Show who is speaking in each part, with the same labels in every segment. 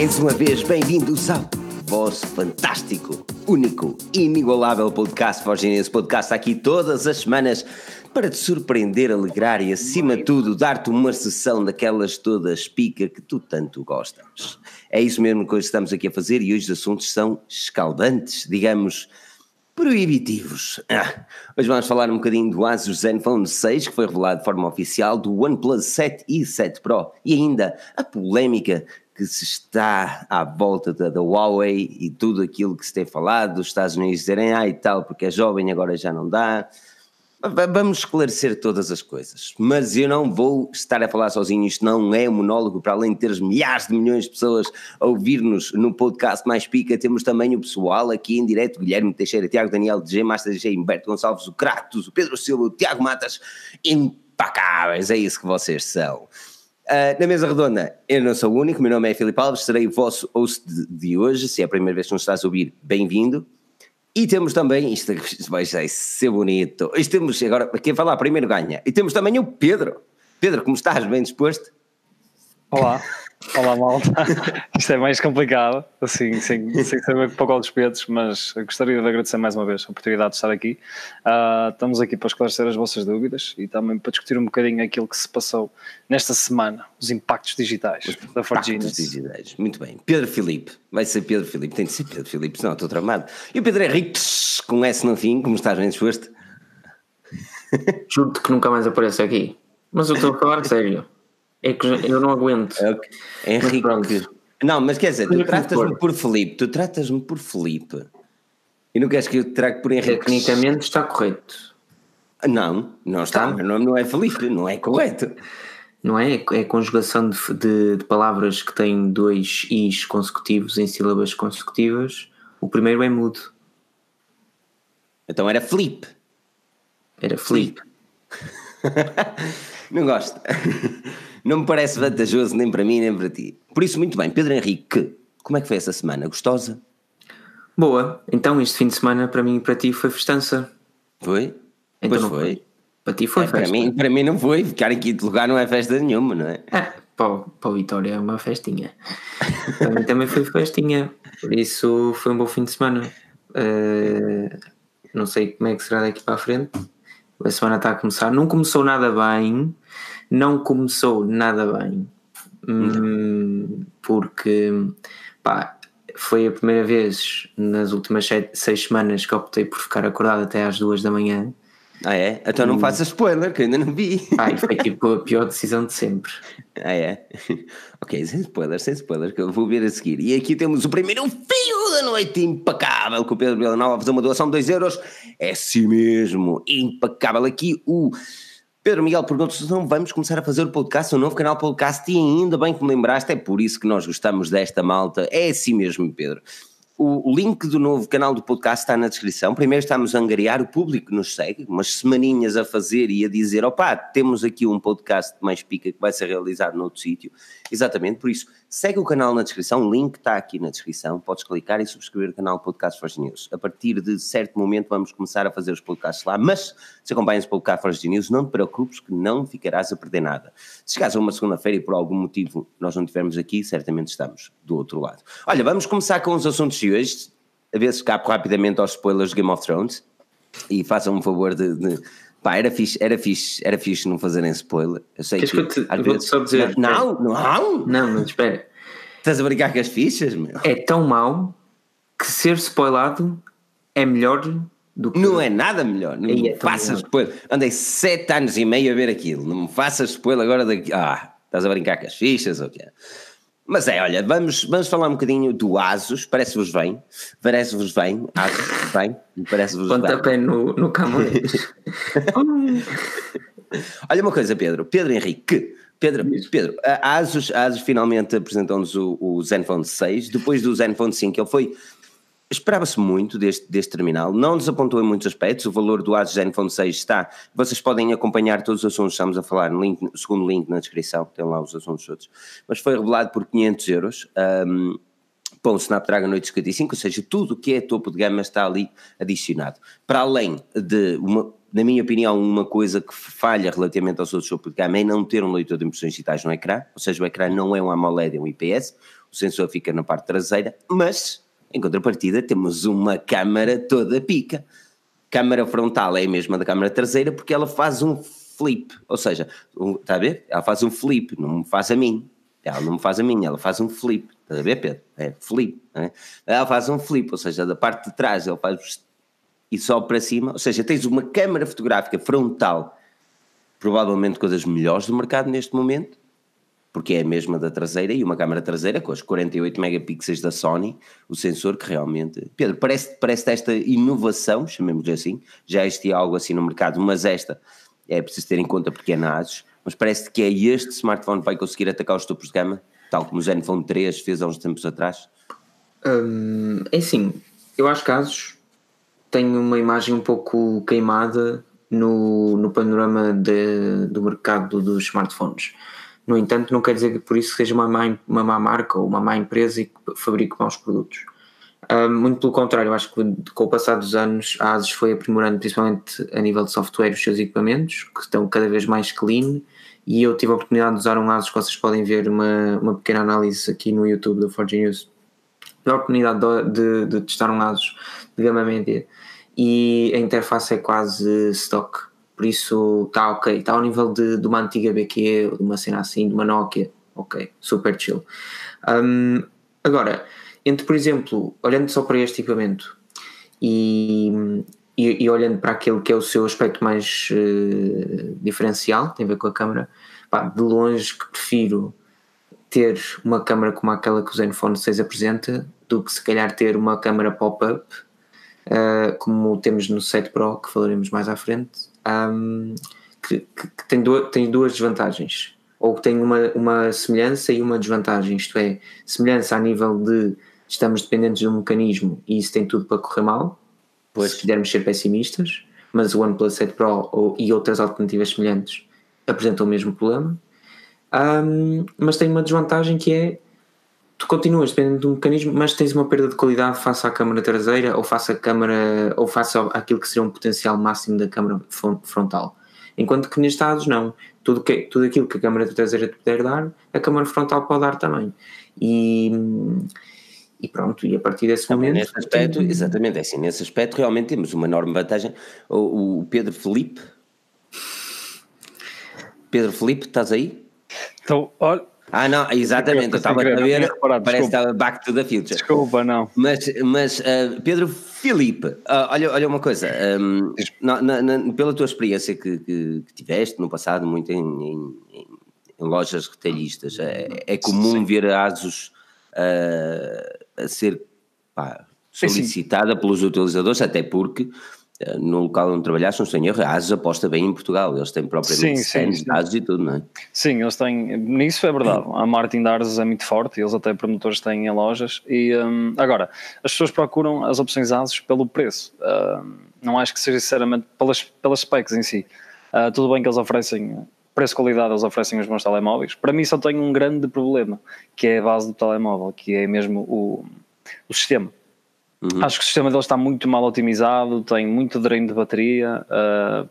Speaker 1: Mais uma vez, bem-vindos ao vosso fantástico, único, inigualável podcast Forgem esse podcast aqui todas as semanas para te surpreender, alegrar e, acima de tudo, dar-te uma sessão daquelas todas pica que tu tanto gostas. É isso mesmo que hoje estamos aqui a fazer e hoje os assuntos são escaldantes, digamos, proibitivos. Ah, hoje vamos falar um bocadinho do Asus Zenfone 6, que foi revelado de forma oficial, do OnePlus 7 e 7 Pro e ainda a polémica que se está à volta da, da, Huawei e tudo aquilo que se tem falado, dos Estados Unidos dizerem, ah e tal, porque é jovem agora já não dá. Vamos esclarecer todas as coisas, mas eu não vou estar a falar sozinho. Isto não é um monólogo, para além de teres milhares de milhões de pessoas a ouvir-nos no podcast Mais Pica, temos também o pessoal aqui em direto: Guilherme Teixeira, Tiago Daniel, DJ Master DJ, Humberto Gonçalves, o Kratos, o Pedro Silva, o Tiago Matas, impacáveis, é isso que vocês são. Uh, na mesa redonda, eu não sou o único, meu nome é Filipe Alves, serei o vosso host de, de hoje. Se é a primeira vez que nos estás a ouvir, bem-vindo. E temos também, isto vai ser bonito, isto temos, agora, quem falar primeiro ganha. E temos também o Pedro. Pedro, como estás? Bem disposto?
Speaker 2: Olá, olá malta. Isto é mais complicado, assim, sem, sem saber para qual dos pesos, mas gostaria de agradecer mais uma vez a oportunidade de estar aqui. Uh, estamos aqui para esclarecer as vossas dúvidas e também para discutir um bocadinho aquilo que se passou nesta semana, os impactos digitais os da
Speaker 1: Impactos digitais, muito bem. Pedro Filipe, vai ser Pedro Filipe, tem de ser Pedro Filipe, senão estou tramado. E o Pedro Henrique, com S no fim, como estás bem disposto?
Speaker 3: Juro-te que nunca mais aparece aqui, mas eu estou a falar sério. É que eu não aguento.
Speaker 1: É Henrique. Não, mas quer dizer, tu tratas-me por Felipe, tu tratas-me por Felipe. E não queres que eu te por Henrique?
Speaker 3: Tecnicamente está correto.
Speaker 1: Não, não está. Tá. Nome não é Felipe, não é correto.
Speaker 3: Não é? É conjugação de, de, de, palavras que têm dois is consecutivos em sílabas consecutivas. O primeiro é mudo.
Speaker 1: Então era Felipe.
Speaker 3: Era Felipe.
Speaker 1: não gosto. Não me parece vantajoso nem para mim nem para ti. Por isso, muito bem, Pedro Henrique, como é que foi essa semana? Gostosa?
Speaker 3: Boa, então este fim de semana para mim e para ti foi festança.
Speaker 1: Foi?
Speaker 3: Então pois foi. foi. Para ti foi é,
Speaker 1: festa. Para mim, para mim não foi, ficar em quinto lugar não é festa nenhuma, não é?
Speaker 3: É, para, para o Vitória é uma festinha. para mim também foi festinha, por isso foi um bom fim de semana. Uh, não sei como é que será daqui para a frente. A semana está a começar. Não começou nada bem, não começou nada bem, hum, porque pá, foi a primeira vez nas últimas seis semanas que optei por ficar acordado até às duas da manhã.
Speaker 1: Ah é? Então não hum. faças spoiler, que eu ainda não vi.
Speaker 3: Ai, foi tipo a pior decisão de sempre.
Speaker 1: Ah é? Ok, sem spoiler, sem spoiler, que eu vou ver a seguir. E aqui temos o primeiro fio da noite impecável com o Pedro Villanova a fazer uma doação de 2 euros. É assim mesmo, impecável. Aqui o Pedro Miguel pergunta se não vamos começar a fazer o podcast, um novo canal podcast, e ainda bem que me lembraste, é por isso que nós gostamos desta malta. É assim mesmo, Pedro. O link do novo canal do podcast está na descrição. Primeiro estamos a angariar, o público que nos segue, umas semaninhas a fazer e a dizer: opá, temos aqui um podcast mais pica que vai ser realizado noutro sítio. Exatamente, por isso, segue o canal na descrição, o link está aqui na descrição. Podes clicar e subscrever o canal Podcast Forge News. A partir de certo momento vamos começar a fazer os podcasts lá, mas se acompanhas o Podcast Forge News, não te preocupes que não ficarás a perder nada. Se chegares a uma segunda-feira e por algum motivo nós não estivermos aqui, certamente estamos do outro lado. Olha, vamos começar com os assuntos de hoje, a ver se escapo rapidamente aos spoilers de Game of Thrones e façam um favor de, de Pá, era fixe, era fixe, era fixe não fazerem spoiler. Eu sei
Speaker 3: Queres que, que eu te, vezes, só dizer.
Speaker 1: Não, não,
Speaker 3: não. Não, mas espera.
Speaker 1: Estás a brincar com as fichas, meu?
Speaker 3: É tão mau que ser spoilado é melhor do que.
Speaker 1: Não é nada melhor. Não me é faças spoiler. Andei sete anos e meio a ver aquilo. Não me faças spoiler agora daqui. Ah, estás a brincar com as fichas ou quê? Mas é, olha, vamos, vamos falar um bocadinho do Asus, parece-vos bem, parece-vos bem, Asus, bem, parece-vos bem.
Speaker 3: Pontapé no, no Camões.
Speaker 1: olha uma coisa, Pedro, Pedro Henrique, Pedro, Pedro a Asus, a Asus finalmente apresentou-nos o, o Zenfone 6, depois do Zenfone 5 ele foi Esperava-se muito deste, deste terminal, não desapontou em muitos aspectos. O valor do Asus Zenfone 6 está. Vocês podem acompanhar todos os assuntos, estamos a falar no, link, segundo link na descrição, tem lá os assuntos todos. Mas foi revelado por 500 euros. Um, para o Snapdragon 855, ou seja, tudo o que é topo de gama está ali adicionado. Para além de, uma, na minha opinião, uma coisa que falha relativamente aos outros topo de gama é não ter um leitor de impressões digitais no ecrã, ou seja, o ecrã não é um AMOLED, é um IPS, o sensor fica na parte traseira, mas em contrapartida temos uma câmara toda pica. Câmara frontal é a mesma da câmara traseira porque ela faz um flip, ou seja, está a ver? Ela faz um flip, não me faz a mim. Ela não me faz a mim, ela faz um flip. Estás a ver, Pedro? É flip. É? Ela faz um flip, ou seja, da parte de trás ela faz e sobe para cima. Ou seja, tens uma câmara fotográfica frontal, provavelmente com das melhores do mercado neste momento, porque é a mesma da traseira, e uma câmara traseira com os 48 megapixels da Sony, o sensor que realmente. Pedro, parece, parece esta inovação, chamemos-lhe assim, já existia algo assim no mercado, mas esta é preciso ter em conta porque é na ASUS, mas parece que é este smartphone que vai conseguir atacar os topos de gama, tal como o Zenfone 3 fez há uns tempos atrás?
Speaker 3: Hum, é assim, eu acho que ASUS tem uma imagem um pouco queimada no, no panorama de, do mercado dos smartphones. No entanto, não quer dizer que por isso seja uma má, uma má marca ou uma má empresa e que fabrique maus produtos. Uh, muito pelo contrário, acho que com o passar dos anos a ASUS foi aprimorando principalmente a nível de software os seus equipamentos, que estão cada vez mais clean. E eu tive a oportunidade de usar um ASUS que vocês podem ver uma, uma pequena análise aqui no YouTube do Forge News. A oportunidade de, de, de, testar um ASUS de gama média. E a interface é quase stock por isso está ok, está ao nível de, de uma antiga BQ ou de uma cena assim, de uma Nokia, ok, super chill. Um, agora, entre por exemplo, olhando só para este equipamento e, e, e, olhando para aquele que é o seu aspecto mais uh, diferencial, tem a ver com a câmera, pá, de longe que prefiro ter uma câmera como aquela que o Zenfone 6 apresenta do que se calhar ter uma câmera pop-up uh, como temos no 7 Pro, que falaremos mais à frente, um, que, que, que, tem, do, tem duas desvantagens. Ou que tem uma, uma semelhança e uma desvantagem, isto é, semelhança a nível de estamos dependentes de um mecanismo e isso tem tudo para correr mal, pois. se quisermos ser pessimistas, mas o OnePlus 7 Pro ou, e outras alternativas semelhantes apresentam o mesmo problema. Um, mas tem uma desvantagem que é tu continuas dependendo de um mecanismo, mas tens uma perda de qualidade face à câmara traseira ou face à câmara ou face àquilo que seria um potencial máximo da câmara frontal. Enquanto que neste caso não. Tudo, que, tudo aquilo que a câmara traseira te puder dar, a câmara frontal pode dar também. E, e pronto, e a partir desse momento.
Speaker 1: Nesse aspecto, tem... Exatamente, é assim, nesse aspecto realmente temos uma enorme vantagem. O, o Pedro Felipe. Pedro Felipe, estás aí?
Speaker 2: Então, olha,
Speaker 1: ah, não, exatamente, eu estava a ver, reparado, parece que estava Back to the Future.
Speaker 2: Desculpa, não.
Speaker 1: Mas, mas uh, Pedro Filipe, uh, olha, olha uma coisa, um, na, na, na, pela tua experiência que, que, que, tiveste no passado, muito em, em, em lojas retalhistas, é, é comum Sim. ver ASUS uh, a ser pá, solicitada Sim. pelos utilizadores, até porque no local onde trabalhaste, não sei erro, a aposta bem em Portugal, eles têm propriamente stands de e tudo, não é?
Speaker 2: Sim, eles têm, nisso é verdade, a marketing da é muito forte, eles até promotores têm em lojas, e um, agora, as pessoas procuram as opções ASUS pelo preço, uh, não acho que seja sinceramente pelas, pelas specs em si, uh, tudo bem que eles oferecem preço-qualidade, eles oferecem os bons telemóveis, para mim só tem um grande problema, que é a base do telemóvel, que é mesmo o, o sistema Uhum. Acho que o sistema deles está muito mal otimizado, tem muito drain de bateria. Uh,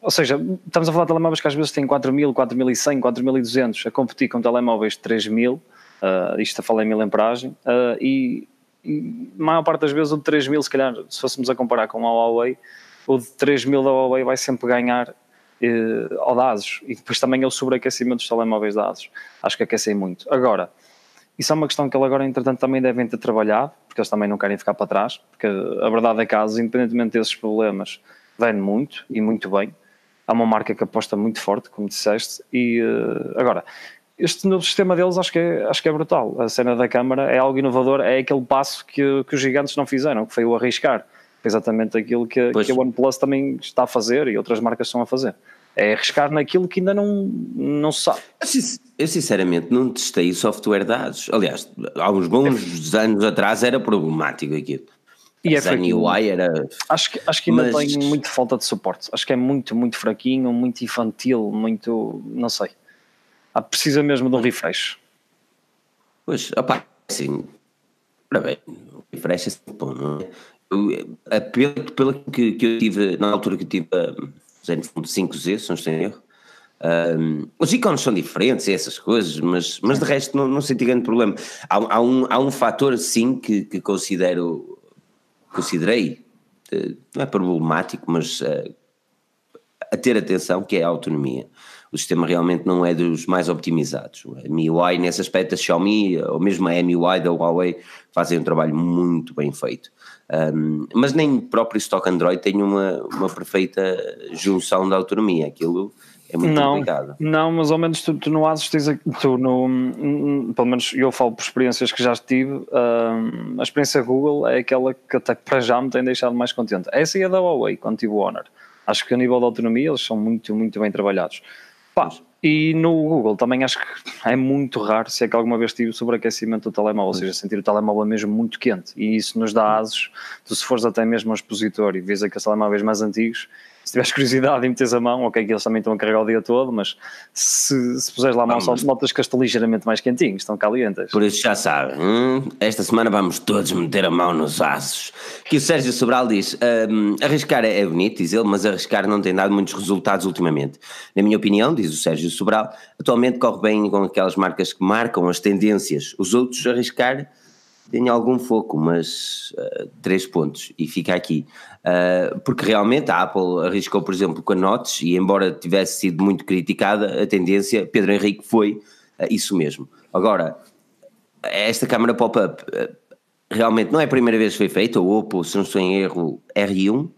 Speaker 2: ou seja, estamos a falar de telemóveis que às vezes têm 4000, 4100, 4200 a competir com telemóveis de 3000, uh, isto a falar em mil amperagem, uh, e, e a maior parte das vezes o de 3000, se calhar, se fôssemos a comparar com a Huawei, o de 3000 da Huawei vai sempre ganhar uh, ao e depois também é o sobreaquecimento dos telemóveis da acho que aquecem muito. Agora, isso é uma questão que ele agora, entretanto, também devem ter trabalhado, porque eles também não querem ficar para trás, porque a verdade é que a ASUS, independentemente desses problemas, vende muito e muito bem. Há uma marca que aposta muito forte, como disseste, e uh, agora, este novo sistema deles acho que, é, acho que é brutal. A cena da câmara é algo inovador, é aquele passo que, que os gigantes não fizeram, que foi o arriscar. Exatamente aquilo que, que a OnePlus também está a fazer e outras marcas estão a fazer. É arriscar naquilo que ainda não, não se sabe.
Speaker 1: Eu sinceramente não testei software dados. Aliás, há uns bons é. anos atrás era problemático aquilo.
Speaker 2: E é UI era. Acho que, acho que ainda Mas... tem muito falta de suporte. Acho que é muito, muito fraquinho, muito infantil, muito. não sei. Ah, precisa mesmo de um refresh.
Speaker 1: Pois, opá, assim. Ora bem, o refresh é sempre bom, não é? Eu, pelo, pelo que, que eu tive, na altura que eu tive. Um, Zenfone 5Z, se não estou em erro, Um, os ícones são diferentes, essas coisas, mas, mas de resto não, não senti grande problema. Há, há, um, há um fator, sim, que, que considero, considerei, uh, não é problemático, mas uh, a ter atenção, que é a autonomia. O sistema realmente não é dos mais optimizados. A MIUI, nesse aspecto, a Xiaomi, ou mesmo a MIUI da Huawei, fazem um trabalho muito bem feito. Um, mas nem o próprio stock Android tem uma, uma perfeita junção da autonomia. Aquilo é muito
Speaker 2: não,
Speaker 1: complicado.
Speaker 2: Não, mas ao menos tu, tu no ASUS tens tu no, pelo menos eu falo por experiências que já tive, um, a experiência Google é aquela que até para já me tem deixado mais contente. Essa e a da Huawei, quando tive o Honor. Acho que a nível de autonomia eles são muito, muito bem trabalhados. Pá, e no Google também acho que é muito raro, se é que alguma vez tive sobreaquecimento do telemóvel, ou seja, sentir o telemóvel mesmo muito quente. E isso nos dá asos, tu se fores até mesmo ao expositor e vês aqueles telemóveis mais antigos, tiveres curiosidade e metes a mão, ok, que eles também estão a carregar o dia todo, mas se, se puseres lá a mão, só notas que estão ligeiramente mais quentinhos, estão calientes.
Speaker 1: Por isso já sabe, hum, esta semana vamos todos meter a mão nos aços. Que o Sérgio Sobral diz: um, arriscar é, é bonito, diz ele, mas arriscar não tem dado muitos resultados ultimamente. Na minha opinião, diz o Sérgio Sobral, atualmente corre bem com aquelas marcas que marcam as tendências. Os outros, arriscar tem algum foco, mas uh, três pontos e fica aqui. Uh, porque realmente a Apple arriscou, por exemplo, com a Notes e embora tivesse sido muito criticada, a tendência, Pedro Henrique foi uh, isso mesmo. Agora, esta câmara pop-up realmente não é a primeira vez que foi feita, o Oppo, se não estou em erro, R1,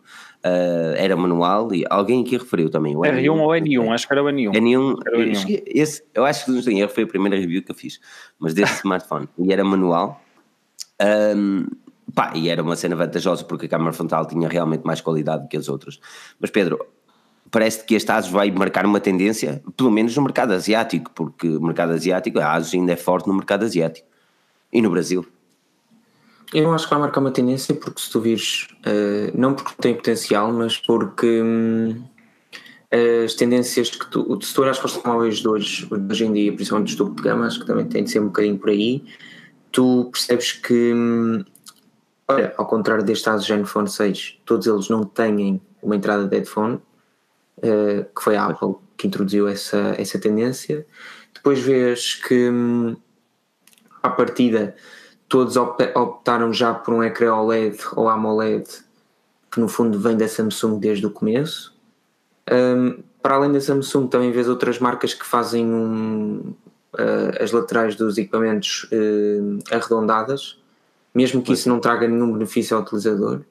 Speaker 1: era manual e alguém aqui referiu também.
Speaker 2: O R1, R1 ou N1, acho que era o N1.
Speaker 1: N1, era o N1. Esse, eu acho que se não em erro foi a primeira review que eu fiz, mas desse smartphone, e era manual um, pá, e era uma cena vantajosa porque a câmara frontal tinha realmente mais qualidade que as outras. Mas Pedro, parece que este ASUS vai marcar uma tendência, pelo menos no mercado asiático, porque o mercado asiático, a ASUS ainda é forte no mercado asiático e no Brasil.
Speaker 3: Eu acho que vai marcar uma tendência porque se tu vires, uh, não porque tem potencial, mas porque hum, as tendências que tu, se tu olhas para os telemóveis de hoje, hoje em dia, principalmente os topo de gama, acho que também tem de ser um bocadinho por aí, tu percebes que, olha, ao contrário deste ASUS Zenfone 6, todos eles não têm uma entrada de headphone, uh, que foi a Apple que introduziu essa, essa tendência. Depois vês que, à partida, todos optaram já por um ecrã OLED ou AMOLED, que no fundo vem da Samsung desde o começo. Um, para além da Samsung, também vês outras marcas que fazem um, uh, as laterais dos equipamentos uh, arredondadas, mesmo que isso não traga nenhum benefício ao utilizador.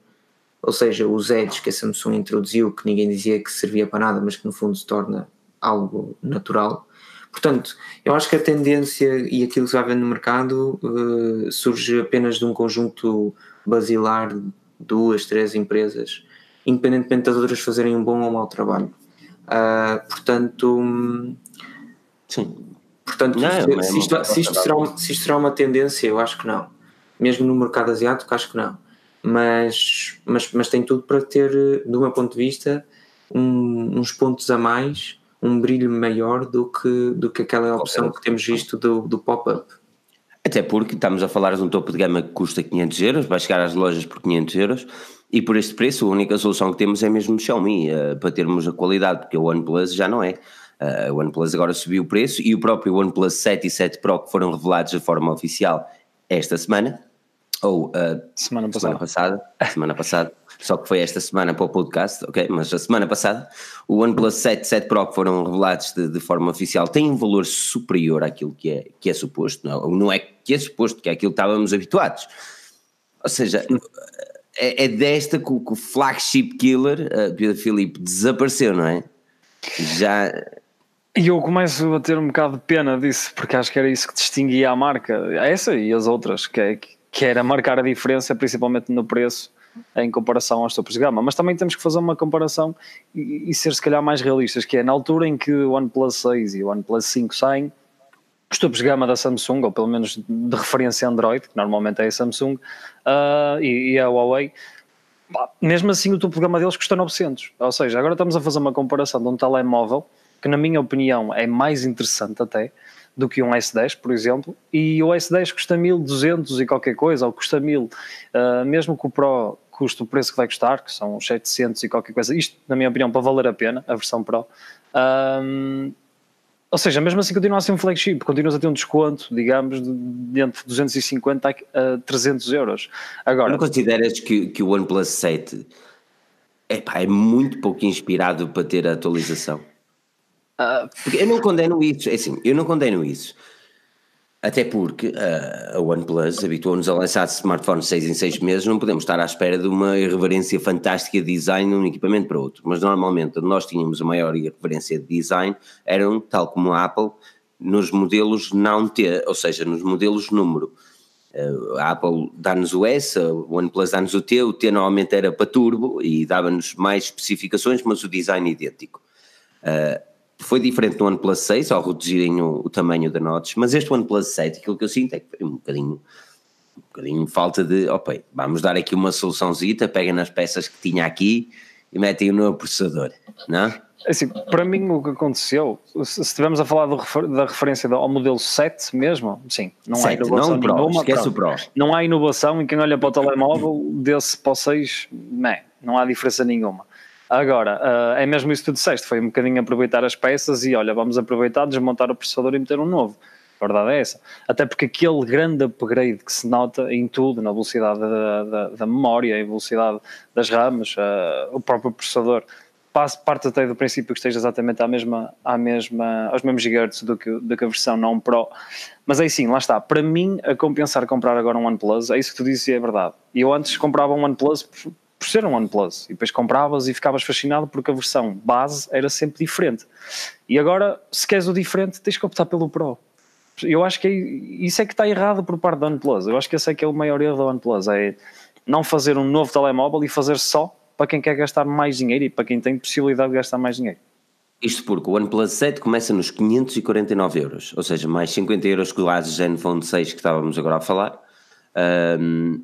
Speaker 3: Ou seja, os edges que a Samsung introduziu, que ninguém dizia que servia para nada, mas que no fundo se torna algo natural. Portanto, eu acho que a tendência e aquilo que se vai ver no mercado uh, surge apenas de um conjunto basilar de duas, três empresas, independentemente das outras fazerem um bom ou mau trabalho. Uh, portanto, Sim. Portanto, não, se, é se, isto, se, isto será, se isto será uma tendência, eu acho que não. Mesmo no mercado asiático, acho que não. Mas, mas, mas tem tudo para ter, do meu ponto de vista, um, uns pontos a mais, um brilho maior do que, do que aquela opção que temos visto do, do pop-up.
Speaker 1: Até porque estamos a falar de um topo de gama que custa 500 euros, vai chegar às lojas por 500 euros e por este preço a única solução que temos é mesmo o Xiaomi, uh, para termos a qualidade, porque o OnePlus já não é. Uh, o OnePlus agora subiu o preço e o próprio OnePlus 7 e 7 Pro que foram revelados de forma oficial esta semana, ou uh, semana, passada. semana passada, semana passada, só que foi esta semana para o podcast, ok? Mas a semana passada, o OnePlus 7 e 7 Pro que foram revelados de, de, forma oficial têm um valor superior àquilo que é, que é suposto, não, não é que é suposto, que é aquilo que estávamos habituados. Ou seja, é, é desta que o, que o flagship killer, uh, Pedro Filipe, desapareceu, não é? Já
Speaker 2: e eu começo a ter um bocado de pena disso, porque acho que era isso que distinguia a marca, essa e as outras, que, é, que era marcar a diferença, principalmente no preço, em comparação aos topos de gama. Mas também temos que fazer uma comparação e, e, ser se calhar mais realistas, que é na altura em que o OnePlus 6 e o OnePlus 5 saem, os topos de gama da Samsung, ou pelo menos de referência Android, que normalmente é a Samsung, uh, e, e a Huawei, mesmo assim o topo de gama deles custa 900. Ou seja, agora estamos a fazer uma comparação de um telemóvel que na minha opinião é mais interessante até do que um S10, por exemplo, e o S10 custa 1200 e qualquer coisa, ou custa 1000, uh, mesmo que o Pro custe o preço que vai custar, que são 700 e qualquer coisa, isto, na minha opinião, para valer a pena, a versão Pro, Um, ou seja, mesmo assim continua a ser um flagship, continuas a ter um desconto, digamos, de entre 250 a 300 euros. Agora,
Speaker 1: não consideras que, que o OnePlus 7 epá, é muito pouco inspirado para ter a atualização? Uh, Porque eu não condeno isso, é assim, eu não condeno isso. Até porque uh, a OnePlus habituou-nos a lançar smartphones 6 em 6 meses, não podemos estar à espera de uma irreverência fantástica de design de um equipamento para outro. Mas normalmente nós tínhamos a maior irreverência de design, eram, tal como a Apple, nos modelos não T, ou seja, nos modelos número. Uh, a Apple dá-nos o S, a OnePlus dá-nos o T, o T normalmente era para turbo e dava-nos mais especificações, mas o design idêntico. Uh, foi diferente do OnePlus 6 ao reduzirem o, o tamanho da notes, mas este OnePlus 7, aquilo que eu sinto é que foi um bocadinho, um bocadinho falta de, ok, vamos dar aqui uma soluçãozita, peguem nas peças que tinha aqui e metem o novo processador, não?
Speaker 2: É assim, para mim o que aconteceu, se estivermos a falar do, da referência ao modelo 7 mesmo, sim, não 7, há inovação não
Speaker 1: Pro,
Speaker 2: nenhuma.
Speaker 1: Esquece o Pro.
Speaker 2: Não há inovação e quem olha para o telemóvel desse para o 6, não, não há diferença nenhuma. Agora, uh, é mesmo isso que tu disseste, foi um bocadinho aproveitar as peças e olha, vamos aproveitar, desmontar o processador e meter um novo. A verdade é essa. Até porque aquele grande upgrade que se nota em tudo, na velocidade da, da, da memória, em velocidade das RAMs, uh, o próprio processador, parte até do princípio que esteja exatamente à mesma, à mesma, aos mesmos gigahertz do que, do que a versão não Pro. Mas aí sim, lá está. Para mim, a compensar comprar agora um OnePlus, é isso que tu dizes e é verdade. Eu antes comprava um OnePlus por ser um OnePlus. E depois compravas e ficavas fascinado porque a versão base era sempre diferente. E agora, se queres o diferente, tens que optar pelo Pro. Eu acho que é, isso é que está errado por parte da OnePlus. Eu acho que esse é que é o maior erro da OnePlus. É não fazer um novo telemóvel e fazer só para quem quer gastar mais dinheiro e para quem tem possibilidade de gastar mais dinheiro.
Speaker 1: Isto porque o OnePlus 7 começa nos 549 euros, ou seja, mais 50 euros que o Asus Zenfone 6 que estávamos agora a falar. Um,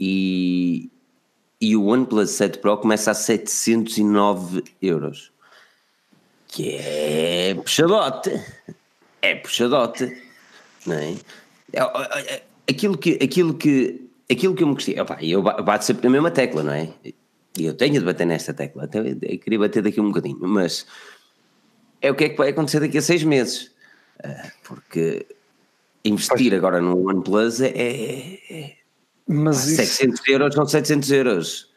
Speaker 1: e, e o OnePlus 7 Pro começa a 709 euros. Que é puxadote. É puxadote. Não é? é, é, é aquilo, que, aquilo, que, aquilo que eu me gostei. Opa, eu bato sempre na mesma tecla, não é? E eu tenho de bater nesta tecla. Até eu queria bater daqui um bocadinho, mas é o que é que vai acontecer daqui a seis meses. Ah, porque investir agora no OnePlus é, é mas 700 isso... euros são 700 euros.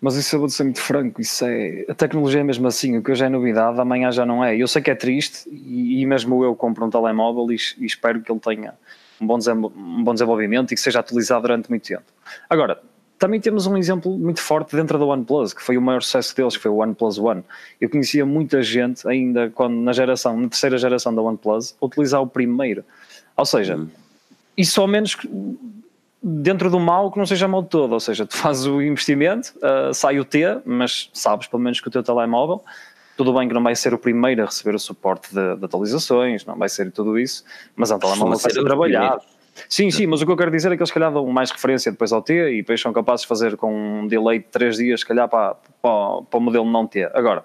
Speaker 2: Mas isso eu vou ser muito franco, isso é. A tecnologia é mesmo assim, o que hoje é novidade, amanhã já não é. Eu sei que é triste e, e mesmo eu compro um telemóvel e, e espero que ele tenha um bom, um bom desenvolvimento e que seja atualizado durante muito tempo. Agora, também temos um exemplo muito forte dentro da OnePlus, que foi o maior sucesso deles, que foi o OnePlus One. Eu conhecia muita gente, ainda quando na geração, na terceira geração da OnePlus, utilizar o primeiro. Ou seja, hum. isso ao menos dentro do mal que não seja mal de todo, ou seja, tu fazes o investimento, uh, sai o T, mas sabes pelo menos que o teu telemóvel, tudo bem que não vai ser o primeiro a receber o suporte de, de atualizações, não vai ser tudo isso, mas é um telemóvel que vai ser trabalhado. Sim, sim, mas o que eu quero dizer é que eles, se calhar, dão mais referência depois ao T e depois são capazes de fazer com um delay de 3 dias, se calhar, para, para, para o modelo não T. Agora,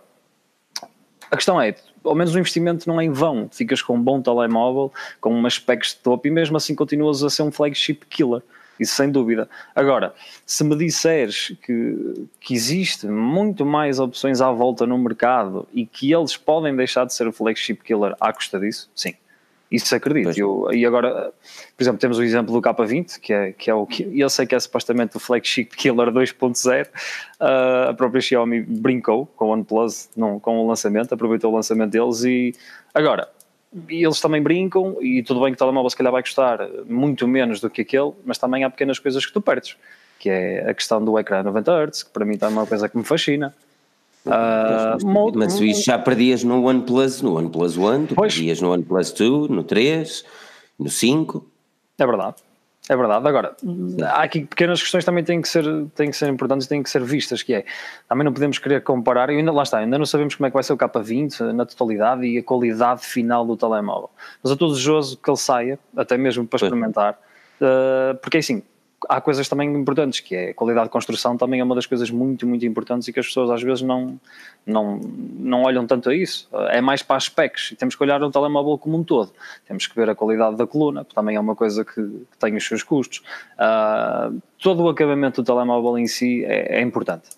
Speaker 2: a questão é, ao menos o investimento não é em vão, ficas com um bom telemóvel, com umas specs de topo e mesmo assim continuas a ser um flagship killer. Isso sem dúvida. Agora, se me disseres que, que existe muito mais opções à volta no mercado e que eles podem deixar de ser o flagship killer à custa disso, sim. Isso acredito. Eu, e agora, por exemplo, temos o exemplo do K20, que é, que é o que eu sei que é supostamente o flagship killer 2.0. Uh, ah, a própria Xiaomi brincou com o OnePlus não, com o lançamento, aproveitou o lançamento deles e agora e eles também brincam, e tudo bem que o telemóvel se calhar vai custar muito menos do que aquele, mas também há pequenas coisas que tu perdes, que é a questão do ecrã 90 Hz, que para mim também é uma coisa que me fascina.
Speaker 1: Uh, mas, mas isso já perdias no OnePlus, no OnePlus One, tu pois. perdias no OnePlus 2, no 3, no 5.
Speaker 2: É verdade. É verdade. Agora, há aqui pequenas questões também têm que ser, têm que ser importantes, têm que ser vistas, que é, também não podemos querer comparar, e ainda lá está, ainda não sabemos como é que vai ser o K20 na totalidade e a qualidade final do telemóvel. Mas eu estou desejoso que ele saia, até mesmo para experimentar, uh, porque é assim, há coisas também importantes, que é a qualidade de construção também é uma das coisas muito, muito importantes e que as pessoas às vezes não, não, não olham tanto a isso. É mais para as specs e temos que olhar o telemóvel como um todo. Temos que ver a qualidade da coluna, que também é uma coisa que, que tem os seus custos. Uh, todo o acabamento do telemóvel em si é, é importante.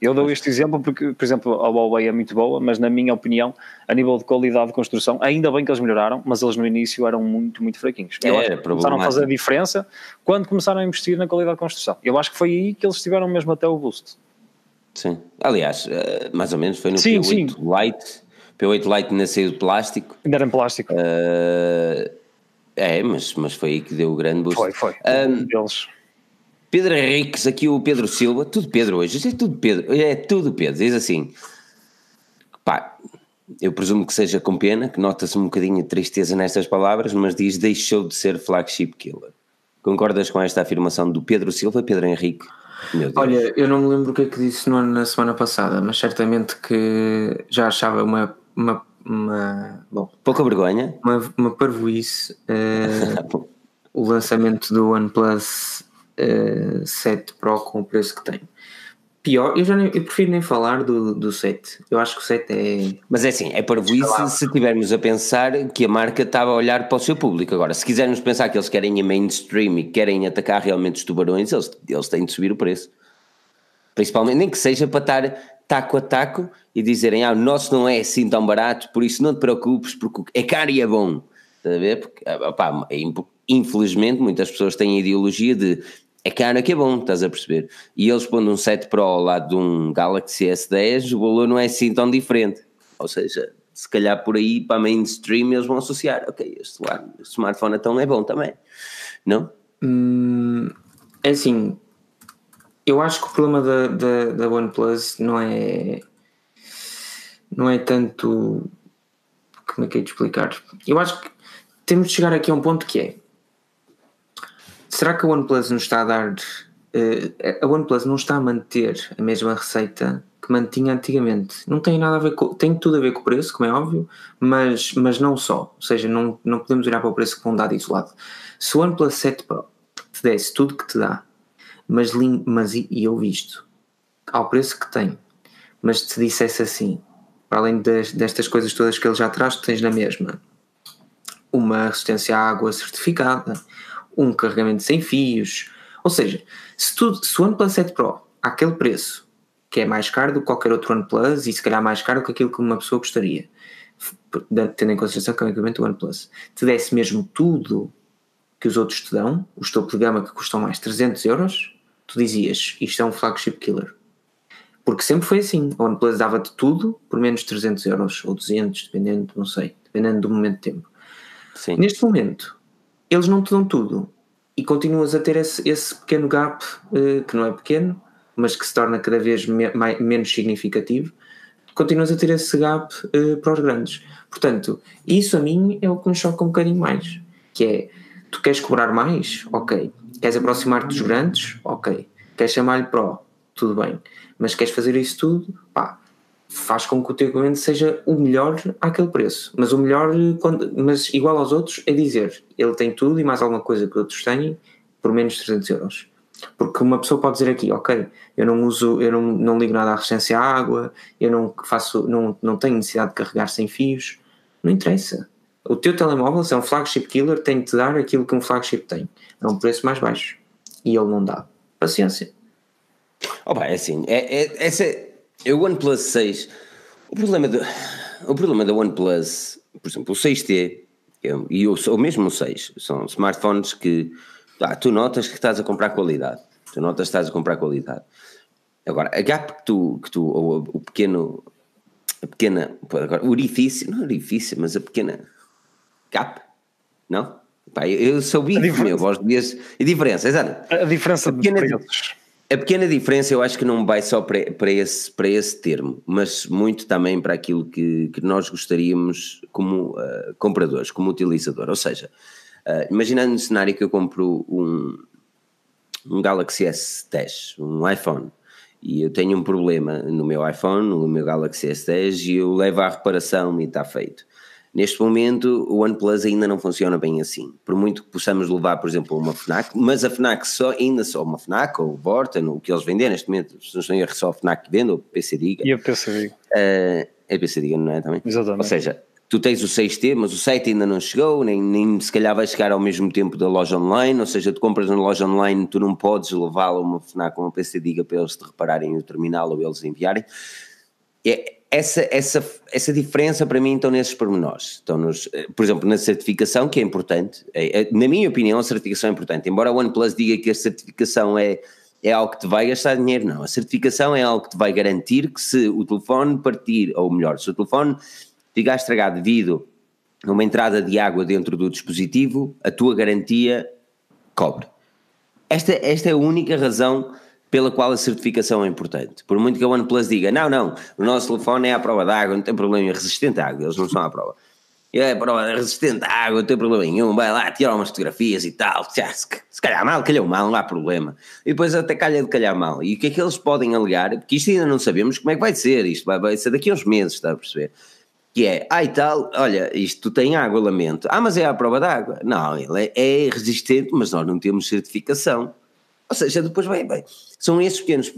Speaker 2: Eu dou este exemplo porque, por exemplo, a Huawei é muito boa, mas na minha opinião, a nível de qualidade de construção, ainda bem que eles melhoraram, mas eles no início eram muito, muito fraquinhos. Eu
Speaker 1: É,
Speaker 2: acho que começaram a fazer a diferença quando começaram a investir na qualidade de construção. Eu acho que foi aí que eles tiveram mesmo até o boost.
Speaker 1: Sim. Aliás, eh, mais ou menos foi no
Speaker 2: Sim,
Speaker 1: P8
Speaker 2: sim.
Speaker 1: Lite. P8 Lite nasceu de plástico.
Speaker 2: Ainda era em plástico.
Speaker 1: Eh, é, mas, mas foi aí que deu o grande boost.
Speaker 2: foi, foi.
Speaker 1: Ahm,
Speaker 2: Eles.
Speaker 1: Pedro Henriques, aqui o Pedro Silva, tudo Pedro hoje, é tudo Pedro, é tudo Pedro, diz assim, pá, eu presumo que seja com pena, que nota-se um bocadinho de tristeza nestas palavras, mas diz deixou de ser flagship killer. Concordas com esta afirmação do Pedro Silva, Pedro Henrique?
Speaker 3: Olha, eu não me lembro o que é que disse no- na semana passada, mas certamente que já achava uma, uma, uma, bom,
Speaker 1: Pouca vergonha.
Speaker 3: uma, uma parvoíce eh, o lançamento do OnePlus eh, 7 Pro com o preço que tem. Pior, eu, já nem, eu prefiro nem falar do, do 7. Eu acho que o 7 é.
Speaker 1: Mas é assim, é para isso se tivermos a pensar que a marca estava a olhar para o seu público. Agora, se quisermos pensar que eles querem a mainstream e querem atacar realmente os tubarões, eles, eles têm de subir o preço. Principalmente, nem que seja para estar taco a taco e dizerem, ah, o nosso não é assim tão barato, por isso não te preocupes, porque é caro e é bom. Estás a ver? Porque, ah, opá, é infelizmente, muitas pessoas têm a ideologia de é caro que é bom, estás a perceber? E eles pondo um 7 Pro ao lado de um Galaxy S10, o valor não é assim tão diferente. Ou seja, se calhar por aí para mainstream eles vão associar, ok, este smartphone então é bom também. Não?
Speaker 3: Hum, é assim, eu acho que o problema da, da, da OnePlus não é. Não é tanto. Como é que é de explicar? Eu acho que temos de chegar aqui a um ponto que é. Será que a OnePlus nos está a dar. eh, a OnePlus não está a manter a mesma receita que mantinha antigamente. Não tem nada a ver com. Tem tudo a ver com o preço, como é óbvio, mas, mas não só. Ou seja, não, não podemos olhar para o preço como um dado isolado. Se o OnePlus 7 Pro te desse tudo que te dá, mas, mas e, e eu visto ao preço que tem, mas te dissesse assim, para além das- destas coisas todas que ele já traz, tu tens na mesma uma resistência à água certificada, um carregamento sem fios, ou seja, se, tu, se o OnePlus 7 Pro àquele preço, que é mais caro do que qualquer outro OnePlus e se calhar mais caro do que aquilo que uma pessoa gostaria, tendo em consideração que é um equipamento OnePlus, te desse mesmo tudo que os outros te dão, os topo de gama que custam mais 300 euros, tu dizias, isto é um flagship killer. Porque sempre foi assim, a OnePlus dava-te tudo por menos 300 euros, ou 200, dependendo, não sei, dependendo do momento de tempo.
Speaker 1: Sim.
Speaker 3: Neste momento, eles não te dão tudo e continuas a ter esse, esse pequeno gap, eh, que não é pequeno, mas que se torna cada vez me- mai- menos significativo. Continuas a ter esse gap eh, para os grandes. Portanto, isso a mim é o que me choca um bocadinho mais. Que é, tu queres cobrar mais? Ok. Queres aproximar-te dos grandes? Ok. Queres chamar-lhe Pro? Tudo bem. Mas queres fazer isso tudo? Pá, faz com que o teu equipamento seja o melhor àquele preço. Mas o melhor, mas igual aos outros, é dizer, ele tem tudo e mais alguma coisa que outros têm por menos de 300 euros. Porque uma pessoa pode dizer aqui, ok, eu não uso, eu não, não ligo nada à resistência à água, eu não faço, não, não tenho necessidade de carregar sem fios. Não interessa. O teu telemóvel, se é um flagship killer, tem de te dar aquilo que um flagship tem. É um preço mais baixo. E ele não dá. Paciência.
Speaker 1: Opa, é assim, é, é, essa é, é o OnePlus 6. O problema, do, o problema da OnePlus, por exemplo, o 6T que é- e o, o mesmo o 6, são smartphones que ah, tu notas que estás a comprar qualidade. Tu notas que estás a comprar qualidade. Agora, a gap que tu, que tu ou o pequeno, a pequena, agora, o orifício, não é orifício, mas a pequena gap, não? Pá, eu, eu sou
Speaker 2: diferença.
Speaker 1: meu, gosto de a diferença, exato.
Speaker 2: A diferença de
Speaker 1: pequena-
Speaker 2: preços.
Speaker 1: A pequena diferença eu acho que não vai só para, para, esse, para esse termo, mas muito também para aquilo que, que nós gostaríamos como ah, compradores, como utilizador. Ou seja, ah, imaginando um cenário que eu compro um, um Galaxy S10, um iPhone, e eu tenho um problema no meu iPhone, no meu Galaxy S10, e eu levo à reparação e está feito. Neste momento, o OnePlus ainda não funciona bem assim. Por muito que possamos levar, por exemplo, uma FNAC, mas a FNAC só, ainda só uma FNAC, ou o Vorten, o que eles vendem neste momento, se não estou erro, só a FNAC que vende, ou PC Diga,
Speaker 2: E a PC,
Speaker 1: uh, é PC Diga, não é também?
Speaker 2: Exatamente.
Speaker 1: Ou seja, tu tens o 6T, mas o 7 ainda não chegou, nem, nem se calhar vai chegar ao mesmo tempo da loja online, ou seja, tu compras na loja online, tu não podes levá-la a uma FNAC ou uma PC Diga para eles te repararem o terminal ou eles enviarem. É, essa, essa, essa diferença para mim estão nesses pormenores. Estão nos, por exemplo, na certificação, que é importante. É, é, na minha opinião, a certificação é importante. Embora a OnePlus diga que a certificação é, é algo que te vai gastar dinheiro, não. A certificação é algo que te vai garantir que se o telefone partir, ou melhor, se o telefone ficar estragado devido a uma entrada de água dentro do dispositivo, a tua garantia cobre. Esta, esta é a única razão pela qual a certificação é importante. Por muito que a OnePlus diga, não, não, o nosso telefone é à prova d'água, não tem problema, é resistente à água, eles não são à prova. É prova, é resistente à água, não tem problema nenhum, vai lá, tira umas fotografias e tal, se, calhar mal, calhou mal, não há problema. E depois até calha de calhar mal. E o que é que eles podem alegar? Porque isto ainda não sabemos como é que vai ser, isto vai, vai ser daqui a uns meses, está a perceber? que é, ah e tal, olha, isto tem água, lamento. Ah, mas é à prova d'água. Não, ele é, é, resistente, mas nós não temos certificação. Ou seja, depois, bem, bem, são esses pequenos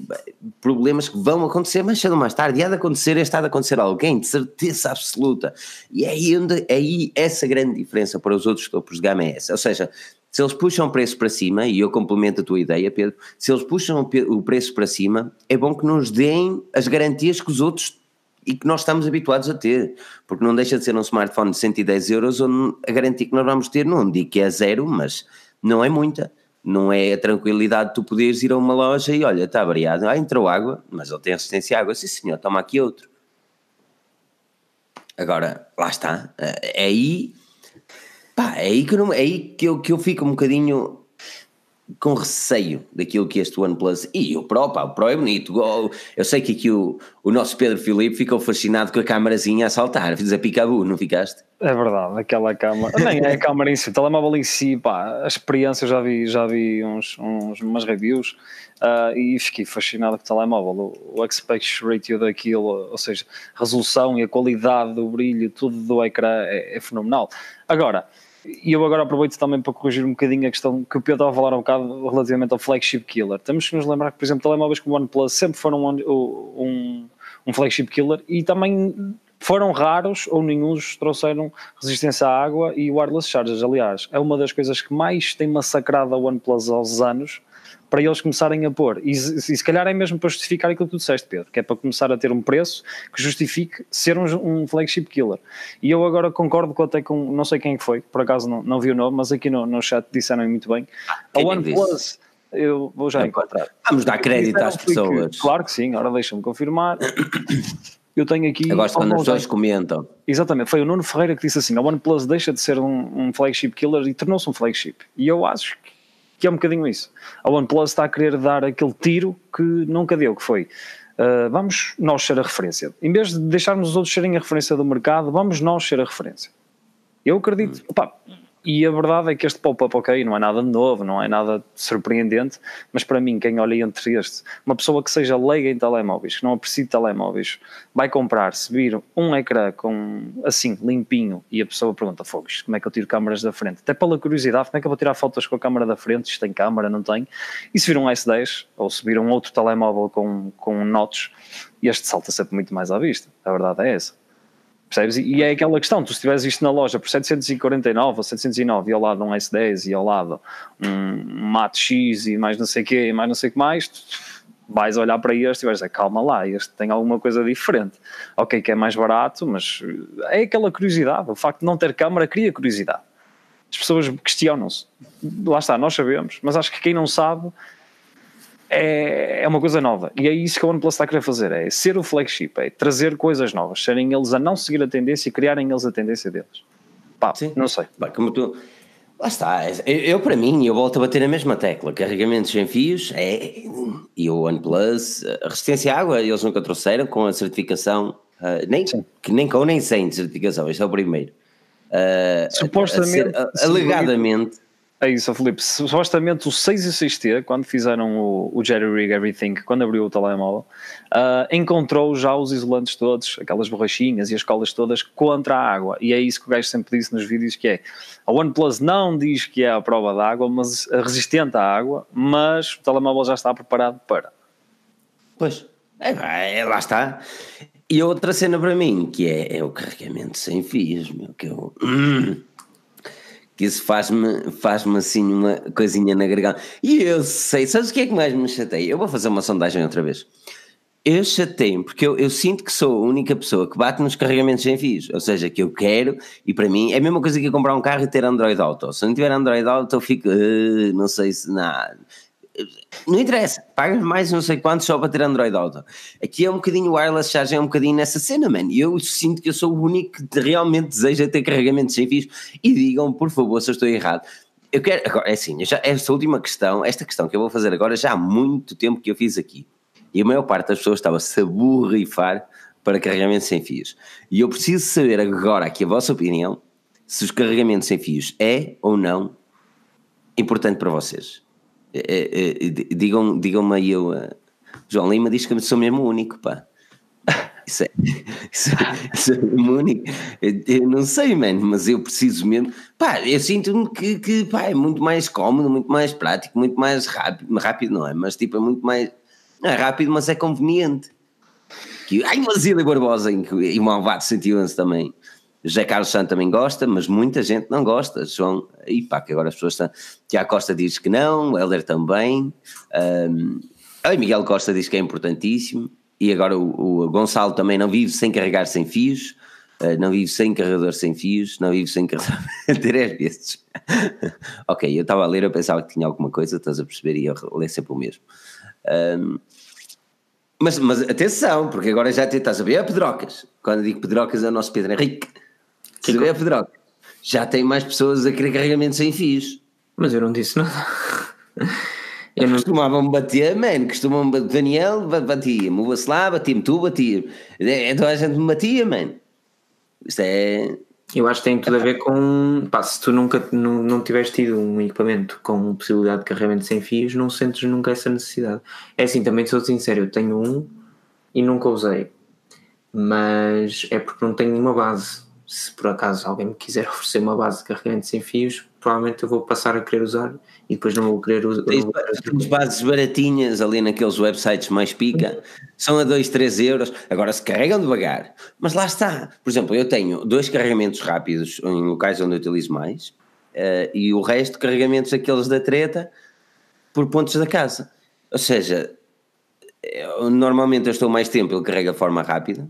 Speaker 1: problemas que vão acontecer, mas cedo mais tarde, e há de acontecer, está de acontecer a alguém, de certeza absoluta. E é aí, onde, é aí essa grande diferença para os outros topos de gama é essa. Ou seja, se eles puxam o preço para cima, e eu complemento a tua ideia, Pedro, se eles puxam o preço para cima, é bom que nos deem as garantias que os outros e que nós estamos habituados a ter, porque não deixa de ser um smartphone de 110 euros onde a garantia que nós vamos ter, não digo que é zero, mas não é muita. Não é a tranquilidade de tu poderes ir a uma loja e olha, está variado, ah, entrou água, mas ele tem resistência à água, sim senhor, toma aqui outro. Agora, lá está, é aí, pá, é aí que, não, é aí que, eu, que eu fico um bocadinho com receio daquilo que este OnePlus e o Pro, pá, o Pro é bonito. Eu sei que aqui o, o nosso Pedro Filipe ficou fascinado com a câmarazinha a saltar, fiz a picabu, não ficaste?
Speaker 2: É verdade, aquela câmara, nem é a câmara em si, o telemóvel em si, pá, a experiência já vi, já vi uns, uns umas reviews uh, e fiquei fascinado com o telemóvel, o, o aspect ratio daquilo, ou seja, a resolução e a qualidade do brilho, tudo do ecrã é, é fenomenal. Agora, e eu agora aproveito também para corrigir um bocadinho a questão que o Pedro estava a falar um bocado relativamente ao flagship killer. Temos que nos lembrar que, por exemplo, telemóveis como o OnePlus sempre foram um, um, um flagship killer e também foram raros ou nenhum trouxeram resistência à água e wireless chargers. Aliás, é uma das coisas que mais tem massacrado a OnePlus aos anos para eles começarem a pôr. E, e, se calhar é mesmo para justificar aquilo que tu disseste, Pedro, que é para começar a ter um preço que justifique ser um, um flagship killer. E eu agora concordo com até com, não sei quem é foi, por acaso não, não vi o nome, mas aqui no, no chat disseram muito bem.
Speaker 1: Ah, a OnePlus,
Speaker 2: eu vou já encontrar.
Speaker 1: Vamos dar crédito às pessoas.
Speaker 2: Que, claro que sim, agora deixa-me confirmar. Eu tenho aqui.
Speaker 1: Eu gosto quando as pessoas comentam.
Speaker 2: Exatamente, foi o Nuno Ferreira que disse assim: a OnePlus deixa de ser um, um flagship killer e tornou-se um flagship. E eu acho que que é um bocadinho isso. A OnePlus está a querer dar aquele tiro que nunca deu, que foi uh, vamos nós ser a referência. Em vez de deixarmos os outros serem a referência do mercado, vamos nós ser a referência. Eu acredito, hum. E a verdade é que este pop-up, ok, não é nada novo, não é nada surpreendente, mas para mim, quem olha entre este, uma pessoa que seja leiga em telemóveis, que não aprecie telemóveis, vai comprar, se vir um ecrã com assim, limpinho, e a pessoa pergunta, fogos, como é que eu tiro câmaras da frente? Até pela curiosidade, como é que eu vou tirar fotos com a câmara da frente? Isto tem câmara, não tem? E se vir um S10, ou se vir um outro telemóvel com, com notch, este salta sempre muito mais à vista. A verdade é essa. Percebes? E é aquela questão, tu se tiveres isto na loja por 749 ou 709 e ao lado um S10 e ao lado um Mate X e mais não sei o quê e mais não sei o que mais, vais olhar para este e vais dizer, calma lá, este tem alguma coisa diferente. Ok, que é mais barato, mas é aquela curiosidade, o facto de não ter câmara cria curiosidade. As pessoas questionam-se. Lá está, nós sabemos, mas acho que quem não sabe é, é uma coisa nova. E é isso que a OnePlus está a querer fazer: é ser o flagship, é trazer coisas novas, serem eles a não seguir a tendência e criarem eles a tendência deles. Pá, Sim. não sei.
Speaker 1: Bem, como tu. Lá está, eu, eu, para mim, eu volto a bater na mesma tecla, carregamentos sem fios é, e o OnePlus, a resistência à água eles nunca trouxeram com a certificação, uh, nem, que nem com nem sem certificação, este é o primeiro. Uh,
Speaker 2: Supostamente,
Speaker 1: a, a ser, alegadamente,
Speaker 2: é isso, Felipe. Supostamente o 6 e o 6T, quando fizeram o, o Jerry Rig Everything, quando abriu o telemóvel, uh, encontrou já os isolantes todos, aquelas borrachinhas e as colas todas contra a água. E é isso que o gajo sempre disse nos vídeos, que é a OnePlus não diz que é a prova da água, mas resistente à água, mas o telemóvel já está preparado para.
Speaker 1: Pois, é, é, lá está. E outra cena para mim, que é, é o carregamento sem fios, meu, que eu. Hum, que isso faz-me faz assim uma coisinha na garganta. E eu sei, sabes o que é que mais me chateia? Eu vou fazer uma sondagem outra vez. Eu chateio porque eu, eu, sinto que sou a única pessoa que bate nos carregamentos sem fios, ou seja, que eu quero, e para mim é a mesma coisa que comprar um carro e ter Android Auto. Se não tiver Android Auto, eu fico, uh, não sei se. nada não interessa, pagas mais não sei quanto só para ter Android Auto. Aqui é um bocadinho wireless charging, é um bocadinho nessa cena, mano. E eu sinto que eu sou o único que realmente deseja ter carregamento sem fios. E digam, por favor, se eu estou errado. Eu quero, agora, é assim, já, esta última questão, esta questão que eu vou fazer agora, já há muito tempo que eu fiz aqui. E a maior parte das pessoas estava-se a borrifar para carregamento sem fios. E eu preciso saber agora aqui a vossa opinião se os carregamentos sem fios é ou não importante para vocês. É, é, é, digam, digam-me aí eu. Uh, João Lima diz que eu sou mesmo único, pá. Isso é, isso, isso é único. Eu, eu, não sei, mano, mas eu preciso mesmo. Pá, eu sinto-me que, que pá, é muito mais cómodo, muito mais prático, muito mais rápido. Rápido não é, mas tipo, é muito mais. Não é rápido, mas é conveniente. Que, ai, Ilha Barbosa e o Malvado 111 também. José Carlos Santos também gosta, mas muita gente não gosta. João, e pá, que agora as pessoas estão. Tiago Costa diz que não, Helder também. Um, Miguel Costa diz que é importantíssimo. E agora o, o Gonçalo também não vive sem carregar sem fios. Uh, não vive sem carregador sem fios, não vive sem carregador três vezes. ok, eu estava a ler, eu pensava que tinha alguma coisa, estás a perceber, e eu leio sempre o mesmo. Um, mas, mas atenção, porque agora já estás a ver, é Pedrocas. Quando digo Pedrocas é o nosso Pedro Henrique. Se Pedro, já tem mais pessoas a querer carregamento sem fios.
Speaker 3: Mas eu não disse nada.
Speaker 1: Eu não... Costumavam bater, man, costumam bater, Daniel batia-me, o Bacelar batia-me, tu batia é, Toda a gente me batia, man. Isto é.
Speaker 3: Eu acho que tem tudo a ver com. Pá, se tu nunca não, não tiveste tido um equipamento com possibilidade de carregamento sem fios, não sentes nunca essa necessidade. É assim, também sou sincero, eu tenho um e nunca usei, mas é porque não tenho nenhuma base se por acaso alguém me quiser oferecer uma base de carregamento sem fios, provavelmente eu vou passar a querer usar e depois não vou querer usar.
Speaker 1: As bases baratinhas ali naqueles websites mais pica são a 2, 3 euros. Agora se carregam devagar, mas lá está. Por exemplo, eu tenho dois carregamentos rápidos em locais onde eu utilizo mais uh, e o resto carregamentos aqueles da treta por pontos da casa. Ou seja, eu, normalmente eu estou mais tempo, ele carrega de forma rápida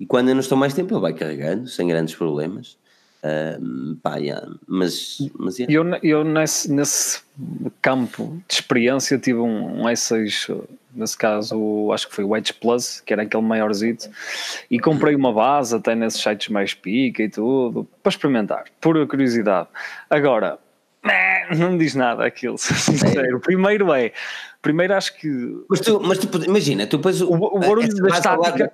Speaker 1: e quando eu não estou mais tempo, ele vai carregando, sem grandes problemas. Uh, pá, yeah. mas, mas yeah.
Speaker 2: eu, eu nesse, nesse campo de experiência tive um, um E6, nesse caso acho que foi o Edge Plus, que era aquele maiorzinho, e comprei uma base até nesses sites mais pica e tudo, para experimentar, por curiosidade. Agora, não me diz nada aquilo, sincero. Primeiro é, primeiro acho que.
Speaker 1: Mas tu, mas tu imagina, tu depois
Speaker 2: o, o barulho da estática.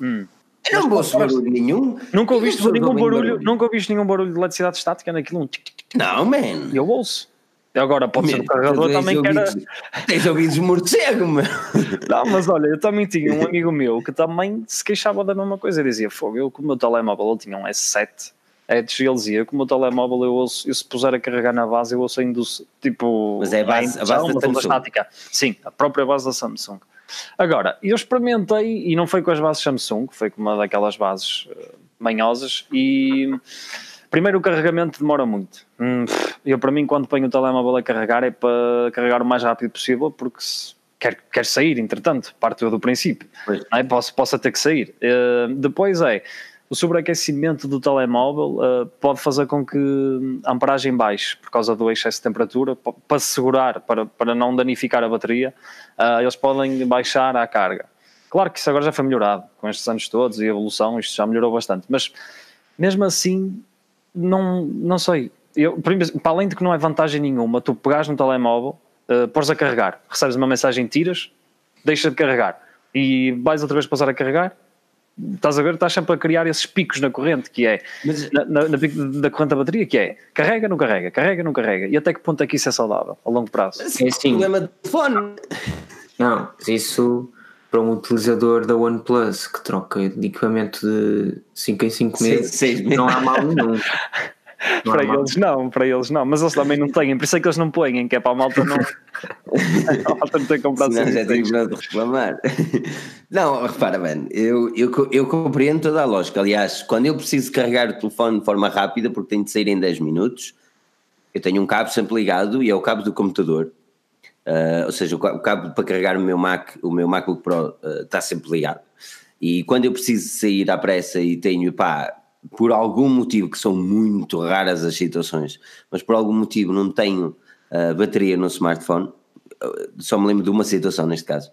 Speaker 1: Hum. Eu não ouço barulho nenhum.
Speaker 2: Nunca ouviste nenhum barulho, barulho, nunca ouviste nenhum barulho de eletricidade estática naquilo? Um
Speaker 1: não, man.
Speaker 2: Eu ouço. Agora pode ser o carregador também que era.
Speaker 1: Tens ouvidos morcego, meu.
Speaker 2: Não, mas olha, eu também tinha um amigo meu que também se queixava da mesma coisa. Ele dizia: Fogo, eu com o meu telemóvel eu tinha um S7. É, ele dizia: com o meu telemóvel eu ouço, eu se puser a carregar na base, eu ouço ainda tipo.
Speaker 1: Mas é a base, a base da Samsung. estática.
Speaker 2: Sim, a própria base da Samsung. Agora, eu experimentei, e não foi com as bases Samsung, foi com uma daquelas bases uh, manhosas, e primeiro o carregamento demora muito. Hum, eu, para mim, quando ponho o telemóvel a carregar, é para carregar o mais rápido possível, porque se quer, quer sair, entretanto, parto do princípio, é? posso, posso ter que sair. Uh, depois é o sobreaquecimento do telemóvel uh, pode fazer com que a amperagem baixe por causa do excesso de temperatura, para segurar, para, para não danificar a bateria, uh, eles podem baixar a carga. Claro que isso agora já foi melhorado, com estes anos todos e a evolução, isto já melhorou bastante, mas mesmo assim, não, não sei. Eu, para além de que não é vantagem nenhuma, tu pegares no telemóvel, uh, a carregar, recebes uma mensagem, tiras, deixa de carregar e vais outra vez passar a carregar estás a ver, estás sempre a criar esses picos na corrente, que é Mas, na, na, na, da corrente da bateria, que é carrega, não carrega, carrega, não carrega. E até que ponto é que isso é saudável a longo prazo?
Speaker 1: Sim, é assim, problema de fone.
Speaker 3: Não, isso para um utilizador da OnePlus que troca de equipamento de 5 em 5 meses,
Speaker 1: seis,
Speaker 3: não há mal nenhum.
Speaker 2: para eles não, para eles não, mas eles também não têm, por isso é que eles não põem, que é para a malta não. a malta não tem comprado
Speaker 1: Senão já tenho de reclamar. Não, repara, bem, eu, eu, eu compreendo toda a lógica. Aliás, quando eu preciso carregar o telefone de forma rápida, porque tenho de sair em 10 minutos, eu tenho um cabo sempre ligado e é o cabo do computador. Uh, ou seja, o cabo para carregar o meu Mac, o meu MacBook Pro uh, está sempre ligado. E quando eu preciso sair à pressa e tenho, pá, por algum motivo, que são muito raras as situações, mas por algum motivo não tenho uh, bateria no smartphone, só me lembro de uma situação neste caso.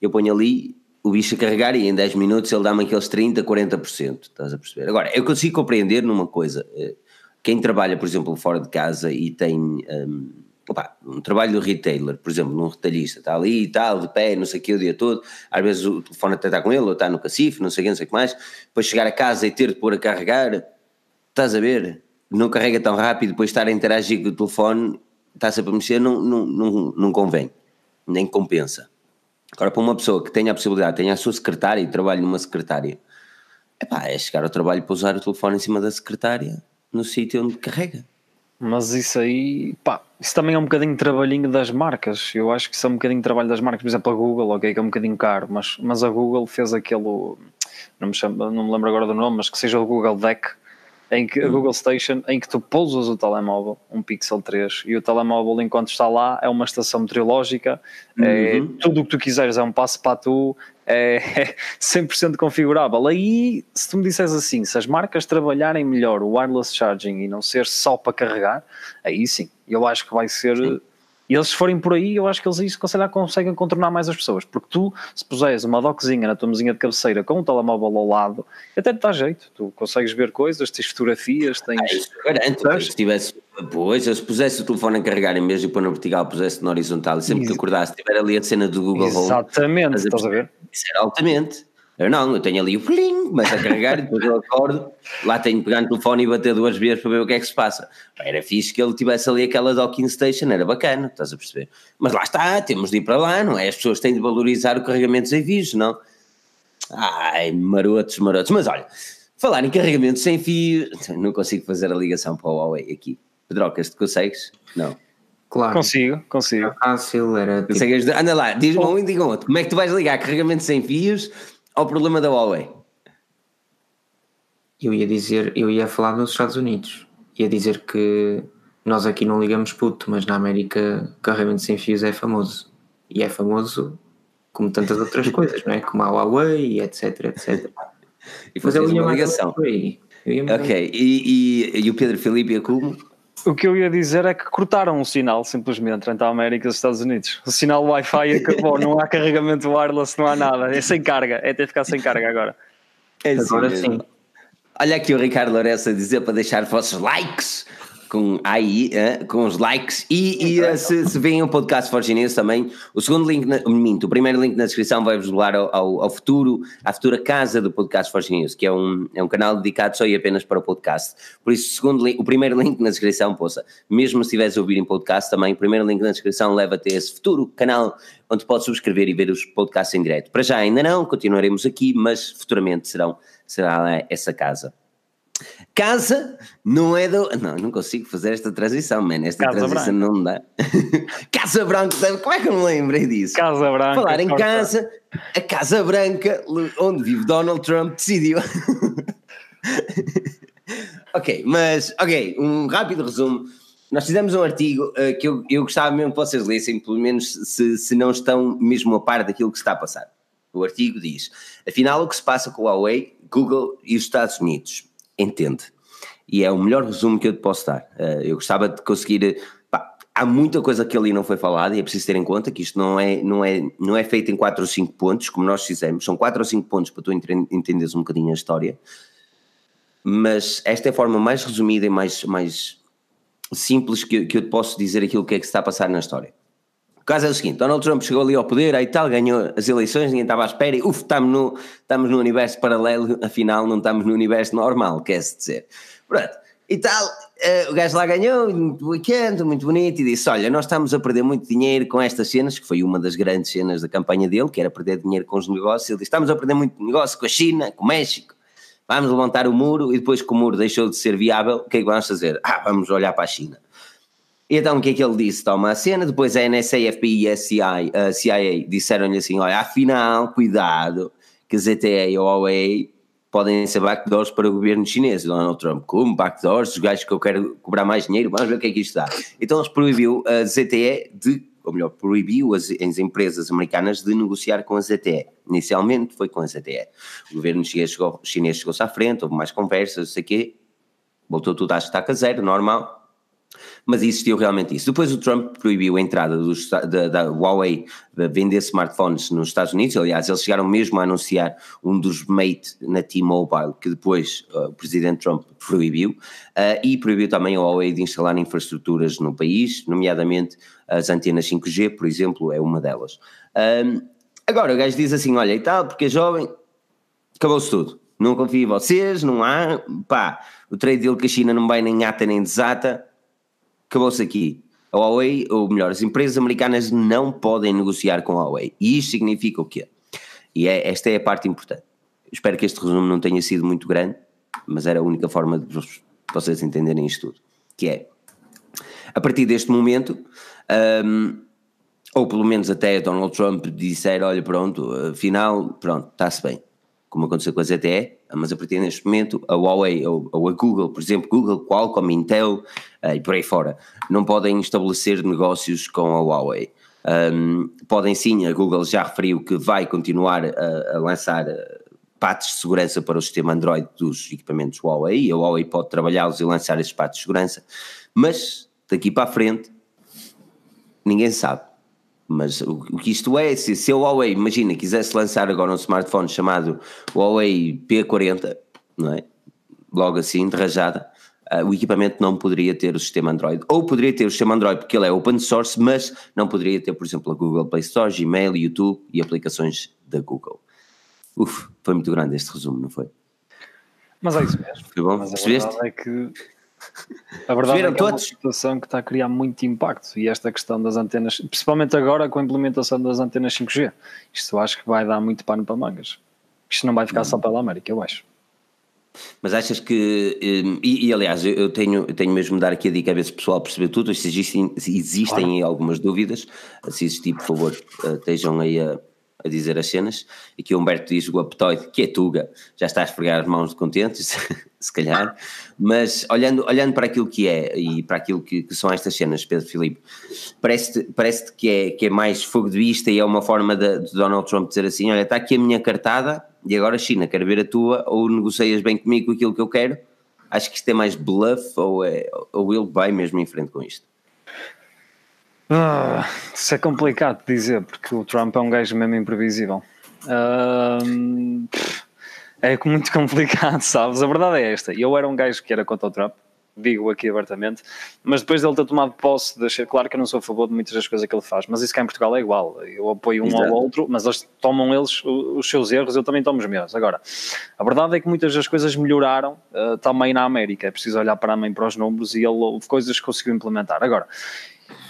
Speaker 1: Eu ponho ali o bicho a carregar e em 10 minutos ele dá-me aqueles 30, 40%, estás a perceber? Agora, eu consigo compreender numa coisa, eh, quem trabalha, por exemplo, fora de casa e tem um, opa, um trabalho do retailer, por exemplo, num retalhista, está ali e tal, de pé, não sei o que, o dia todo, às vezes o telefone até está com ele, ou está no cacife, não sei o que, não sei o que mais, depois chegar a casa e ter de pôr a carregar, estás a ver? Não carrega tão rápido, depois estar a interagir com o telefone, está sempre a mexer, não, não, não, não convém, nem compensa. Agora, para uma pessoa que tenha a possibilidade, tenha a sua secretária e trabalhe numa secretária, epá, é chegar ao trabalho para usar o telefone em cima da secretária, no sítio onde carrega.
Speaker 2: Mas isso aí, pá, isso também é um bocadinho de trabalhinho das marcas. Eu acho que isso é um bocadinho de trabalho das marcas. Por exemplo, a Google, ok, que é um bocadinho caro, mas, mas a Google fez aquele, não me, chamo, não me lembro agora do nome, mas que seja o Google Deck, em que, a uhum. Google Station, em que tu pousas o telemóvel, um Pixel 3, e o telemóvel, enquanto está lá, é uma estação meteorológica, é, uhum. tudo o que tu quiseres é um passo para tu, é, é 100% configurável. Aí, se tu me disseres assim, se as marcas trabalharem melhor o wireless charging e não ser só para carregar, aí sim, eu acho que vai ser sim. E eles, se forem por aí, eu acho que eles isso conseguem contornar mais as pessoas. Porque tu, se puseres uma dockzinha na tua mesinha de cabeceira com um telemóvel ao lado, até te dá jeito. Tu consegues ver coisas, tens fotografias, tens. Ah,
Speaker 1: isso garanto. Se tivesse, pois, se pusesse o telefone a carregar em vez de pôr na vertical, pusesse na horizontal e sempre que acordasse, tiver ali a cena do Google
Speaker 2: Home. Exatamente, estás a ver?
Speaker 1: Isso era altamente. Eu não, eu tenho ali o fling, mas a carregar e depois eu acordo, lá tenho que pegar no telefone e bater duas vezes para ver o que é que se passa. Era fixe que ele tivesse ali aquela docking station, era bacana, estás a perceber? Mas lá está, temos de ir para lá, não é? As pessoas têm de valorizar o carregamento sem fios, não? Ai, marotos, marotos. Mas olha, falar em carregamento sem fio, não consigo fazer a ligação para o Huawei aqui. Pedrocas, tu consegues? Não.
Speaker 2: Claro. Consigo, consigo. Era
Speaker 3: fácil, era.
Speaker 1: Tipo... Anda lá, diz-me um e diga outro. Como é que tu vais ligar carregamento sem fios ao problema da Huawei?
Speaker 3: Eu ia dizer, eu ia falar nos Estados Unidos. Ia dizer que nós aqui não ligamos puto, mas na América carregamento sem fios é famoso. E é famoso como tantas outras coisas, não é? Como a Huawei etc, etc.
Speaker 1: E fazer uma ligação. Ok, e, e, e o Pedro Felipe como?
Speaker 2: O que eu ia dizer é que cortaram o sinal simplesmente entre a América e os Estados Unidos. O sinal Wi-Fi acabou, não há carregamento wireless, não há nada. É sem carga, é ter de ficar sem carga agora.
Speaker 1: É assim agora sim. Olha aqui o Ricardo Lourenço a dizer para deixar vossos likes com uh, com os likes e, e se, se veem o podcast Forginense também, o segundo link, na, minto, o primeiro link na descrição vai-vos levar ao, ao, ao, futuro, à futura casa do podcast Forginense, que é um, é um canal dedicado só e apenas para o podcast. Por isso, o, segundo link, o primeiro link na descrição, poça, mesmo se estiveres a ouvir em podcast também, o primeiro link na descrição leva-te a esse futuro canal onde podes subscrever e ver os podcasts em direto. Para já ainda não, continuaremos aqui, mas futuramente serão, será essa casa. Casa não é do. Não, não consigo fazer esta transição, man. Esta Casa transição Branca. não dá. casa Branca, como é que eu não lembrei disso?
Speaker 2: Casa Branca.
Speaker 1: Falar em casa, a Casa Branca, onde vive Donald Trump, decidiu. ok, mas, ok, um rápido resumo. Nós fizemos um artigo uh, que eu, eu gostava mesmo que vocês lessem, pelo menos se, se não estão mesmo a par daquilo que está a passar. O artigo diz: afinal, o que se passa com o Huawei, Google e os Estados Unidos entende. E é o melhor resumo que eu te posso dar. Uh, eu gostava de conseguir. Pá, há muita coisa que ali não foi falada e é preciso ter em conta que isto não é, não é, não é feito em 4 ou 5 pontos, como nós fizemos. São 4 ou 5 pontos para tu entenderes um bocadinho a história. Mas esta é a forma mais resumida e mais, mais simples que, que eu te posso dizer aquilo que é que se está a passar na história. Caso é o seguinte: Donald Trump chegou ali ao poder, aí tal, ganhou as eleições, ninguém estava à espera, e uf, estamos no, estamos no universo paralelo, afinal não estamos no universo normal, quer-se dizer. Pronto, e tal, uh, o gajo lá ganhou, muito weekend, muito bonito, e disse: Olha, nós estamos a perder muito dinheiro com estas cenas, que foi uma das grandes cenas da campanha dele, que era perder dinheiro com os negócios. Ele disse: Estamos a perder muito negócio com a China, com o México, vamos levantar o muro e depois que o muro deixou de ser viável, o que é que vamos fazer? Ah, vamos olhar para a China. Então o que é que ele disse? Toma a cena, depois a NSA, FBI e a CIA, CIA disseram-lhe assim, olha, afinal, cuidado, que a ZTE e a Huawei podem ser backdoors para o governo chinês. Donald Trump, como backdoors, os gajos que eu quero cobrar mais dinheiro, vamos ver o que é que isto dá. Então eles proibiu a ZTE de, ou melhor, proibiu as, as empresas americanas de negociar com a ZTE. Inicialmente foi com a ZTE. O governo chinês chegou, chegou-se à frente, houve mais conversas, não sei o quê, voltou tudo à estaca zero, normal, mas existiu realmente isso. Depois o Trump proibiu a entrada da, da, Huawei a vender smartphones nos Estados Unidos, aliás, eles chegaram mesmo a anunciar um dos Mate na T-Mobile, que depois uh, o presidente Trump proibiu, uh, e proibiu também a Huawei de instalar infraestruturas no país, nomeadamente as antenas 5G, por exemplo, é uma delas. Um, agora, o gajo diz assim, olha e tal, porque é jovem, acabou-se tudo. Não confio em vocês, não há, pá, o trade deal com a China não vai nem ata nem desata, acabou-se aqui. A Huawei, ou melhor, as empresas americanas não podem negociar com a Huawei. E isto significa o quê? E é, esta é a parte importante. Espero que este resumo não tenha sido muito grande, mas era a única forma de vocês entenderem isto tudo. Que é, a partir deste momento, um, ou pelo menos até Donald Trump disser, olha pronto, afinal, pronto, está-se bem como aconteceu com a ZTE, mas a partir deste momento a Huawei ou, ou a Google, por exemplo, Google, Qualcomm, Intel uh, e por aí fora, não podem estabelecer negócios com a Huawei. Um, podem sim, a Google já referiu que vai continuar a, a lançar eh, patches de segurança para o sistema Android dos equipamentos Huawei, a Huawei pode trabalhá-los e lançar esses patches de segurança, mas daqui para a frente ninguém sabe. Mas o, o que isto é, se, se a Huawei, imagina, quisesse lançar agora um smartphone chamado Huawei P40, não é? Logo assim, de rajada, uh, o equipamento não poderia ter o sistema Android. Ou poderia ter o sistema Android porque ele é open source, mas não poderia ter, por exemplo, a Google Play Store, Gmail, YouTube e aplicações da Google. Uf, foi muito grande este resumo, não foi?
Speaker 2: Mas é isso mesmo.
Speaker 1: Foi bom?
Speaker 2: Mas
Speaker 1: Percebeste?
Speaker 2: é que a verdade é que é uma situação que está a criar muito impacto e esta questão das antenas, principalmente agora com a implementação das antenas 5G, isto acho que vai dar muito pano para mangas. Isto não vai ficar só pela América, eu acho.
Speaker 1: Mas achas que, hum, e, e, aliás, eu tenho, eu tenho mesmo de dar aqui a dica a ver se o pessoal percebeu tudo, se existem, se existem claro. algumas dúvidas, se existir, por favor, eh, estejam aí a, a dizer as cenas, e que o Humberto diz o apetoide, que é Tuga, já está a esfregar as mãos de contentes, se calhar, mas olhando, olhando para aquilo que é e para aquilo que, que são estas cenas, Pedro Filipe, parece-te parece que, é, que é mais fogo de vista e é uma forma de, de, Donald Trump dizer assim, olha, está aqui a minha cartada e agora China, quero ver a tua, ou negocias bem comigo com aquilo que eu quero, acho que isto é mais bluff ou, é, ou ele vai mesmo em frente com isto?
Speaker 2: Ah, isso é complicado de dizer, porque o Trump é um gajo mesmo imprevisível. é muito complicado, sabes? A verdade é esta. Eu era um gajo que era contra o Trump, digo aqui abertamente, mas depois dele ter tomado posse, deixei claro que eu não sou a favor de muitas das coisas que ele faz, mas isso cá em Portugal é igual. Eu apoio um Exato. ao outro, mas eles tomam eles os seus erros, eu também tomo os meus. Agora, a verdade é que muitas das coisas melhoraram uh, também na América. É preciso olhar para a mãe para os números e ele houve coisas que conseguiu implementar. Agora,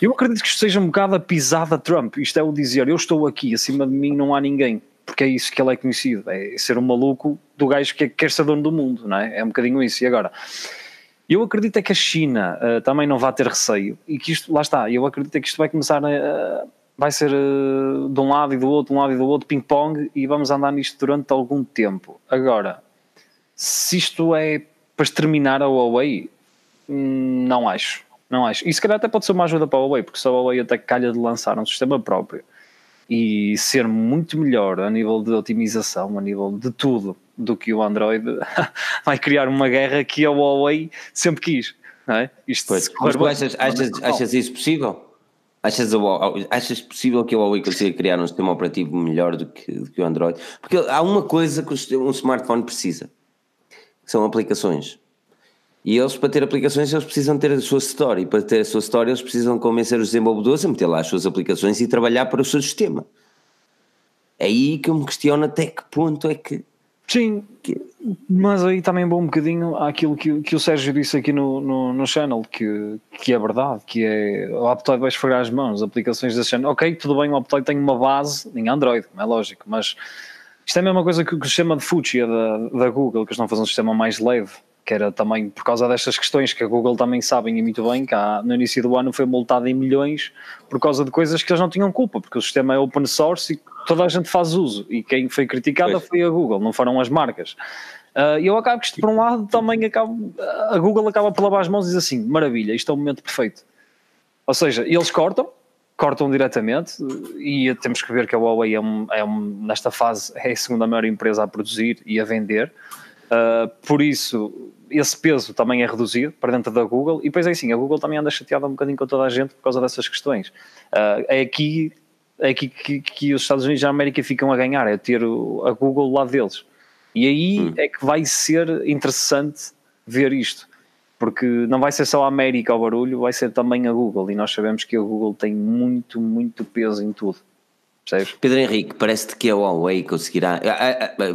Speaker 2: eu acredito que isto seja um bocado a pisada Trump. Isto é o dizer, eu estou aqui, acima de mim não há ninguém. Porque é isso que ele é conhecido, é ser um maluco do gajo que quer ser dono do mundo, não é? É um bocadinho isso. E agora, eu acredito é que a China uh, também não vai ter receio e que isto, lá está, eu acredito é que isto vai começar a. Uh, vai ser uh, de um lado e do outro, de um lado e do outro, ping-pong, e vamos andar nisto durante algum tempo. Agora, se isto é para exterminar a Huawei, hum, não acho. Não acho. E se calhar até pode ser uma ajuda para a Huawei, porque se a Huawei até calha de lançar um sistema próprio e ser muito melhor a nível de otimização, a nível de tudo, do que o Android, vai criar uma guerra que a Huawei sempre quis. Não é?
Speaker 1: Isto pois. Mas tu achas, achas, achas isso possível? Achas, achas possível que a Huawei consiga criar um sistema operativo melhor do que, do que o Android? Porque há uma coisa que um smartphone precisa, são aplicações. E eles, para ter aplicações, eles precisam ter a sua história. E para ter a sua história, eles precisam convencer os desenvolvedores a meter lá as suas aplicações e trabalhar para o seu sistema. É aí que eu me questiono até que ponto é que.
Speaker 2: Sim, mas aí também vou um bocadinho àquilo que, que o Sérgio disse aqui no, no, no channel, que, que é verdade, que é o Aptoid vai esfregar as mãos, aplicações da channel. Ok, tudo bem, o Aptoid tem uma base em Android, é lógico, mas Isto é a mesma coisa que o sistema de Fuchsia da, da Google, que eles estão a fazer um sistema mais leve, que era também por causa destas questões que a Google também sabem e muito bem, que há, no início do ano foi multada em milhões por causa de coisas que eles não tinham culpa, porque o sistema é open source e toda a gente faz uso, e quem foi criticada pois. foi a Google, não foram as marcas. E uh, eu acabo que isto, por um lado, também acabo, a Google acaba por lavar as mãos e diz assim: maravilha, isto é o momento perfeito. Ou seja, eles cortam, cortam diretamente, e temos que ver que a Huawei é, um, é um, nesta fase é a segunda maior empresa a produzir e a vender. Uh, por isso, esse peso também é reduzido para dentro da Google, e depois é assim: a Google também anda chateada um bocadinho com toda a gente por causa dessas questões. Uh, é aqui, é aqui que, que, os Estados Unidos da América ficam a ganhar, é ter a Google lado deles. E aí hum. é que vai ser interessante ver isto, porque não vai ser só a América ao barulho, vai ser também a Google, e nós sabemos que a Google tem muito, muito peso em tudo. Percebes?
Speaker 1: Pedro Henrique, parece-te que a Huawei conseguirá.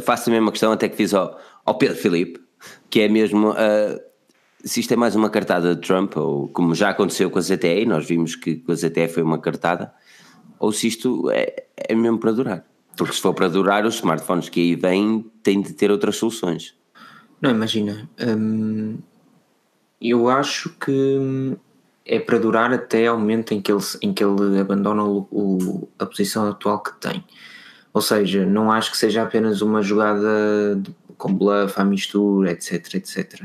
Speaker 1: Faço a mesma questão até que fiz ao, ao Pedro Filipe, que é mesmo. Uh, se isto é mais uma cartada de Trump, ou como já aconteceu com a ZTE, nós vimos que com a ZTE foi uma cartada, ou se isto é, é mesmo para durar. Porque se for para durar, os smartphones que aí vêm têm de ter outras soluções.
Speaker 3: Não, imagina. Hum, eu acho que é para durar até ao momento em que ele, em que ele abandona o, o, a posição atual que tem. Ou seja, não acho que seja apenas uma jogada de, com bluff, à mistura, etc, etc.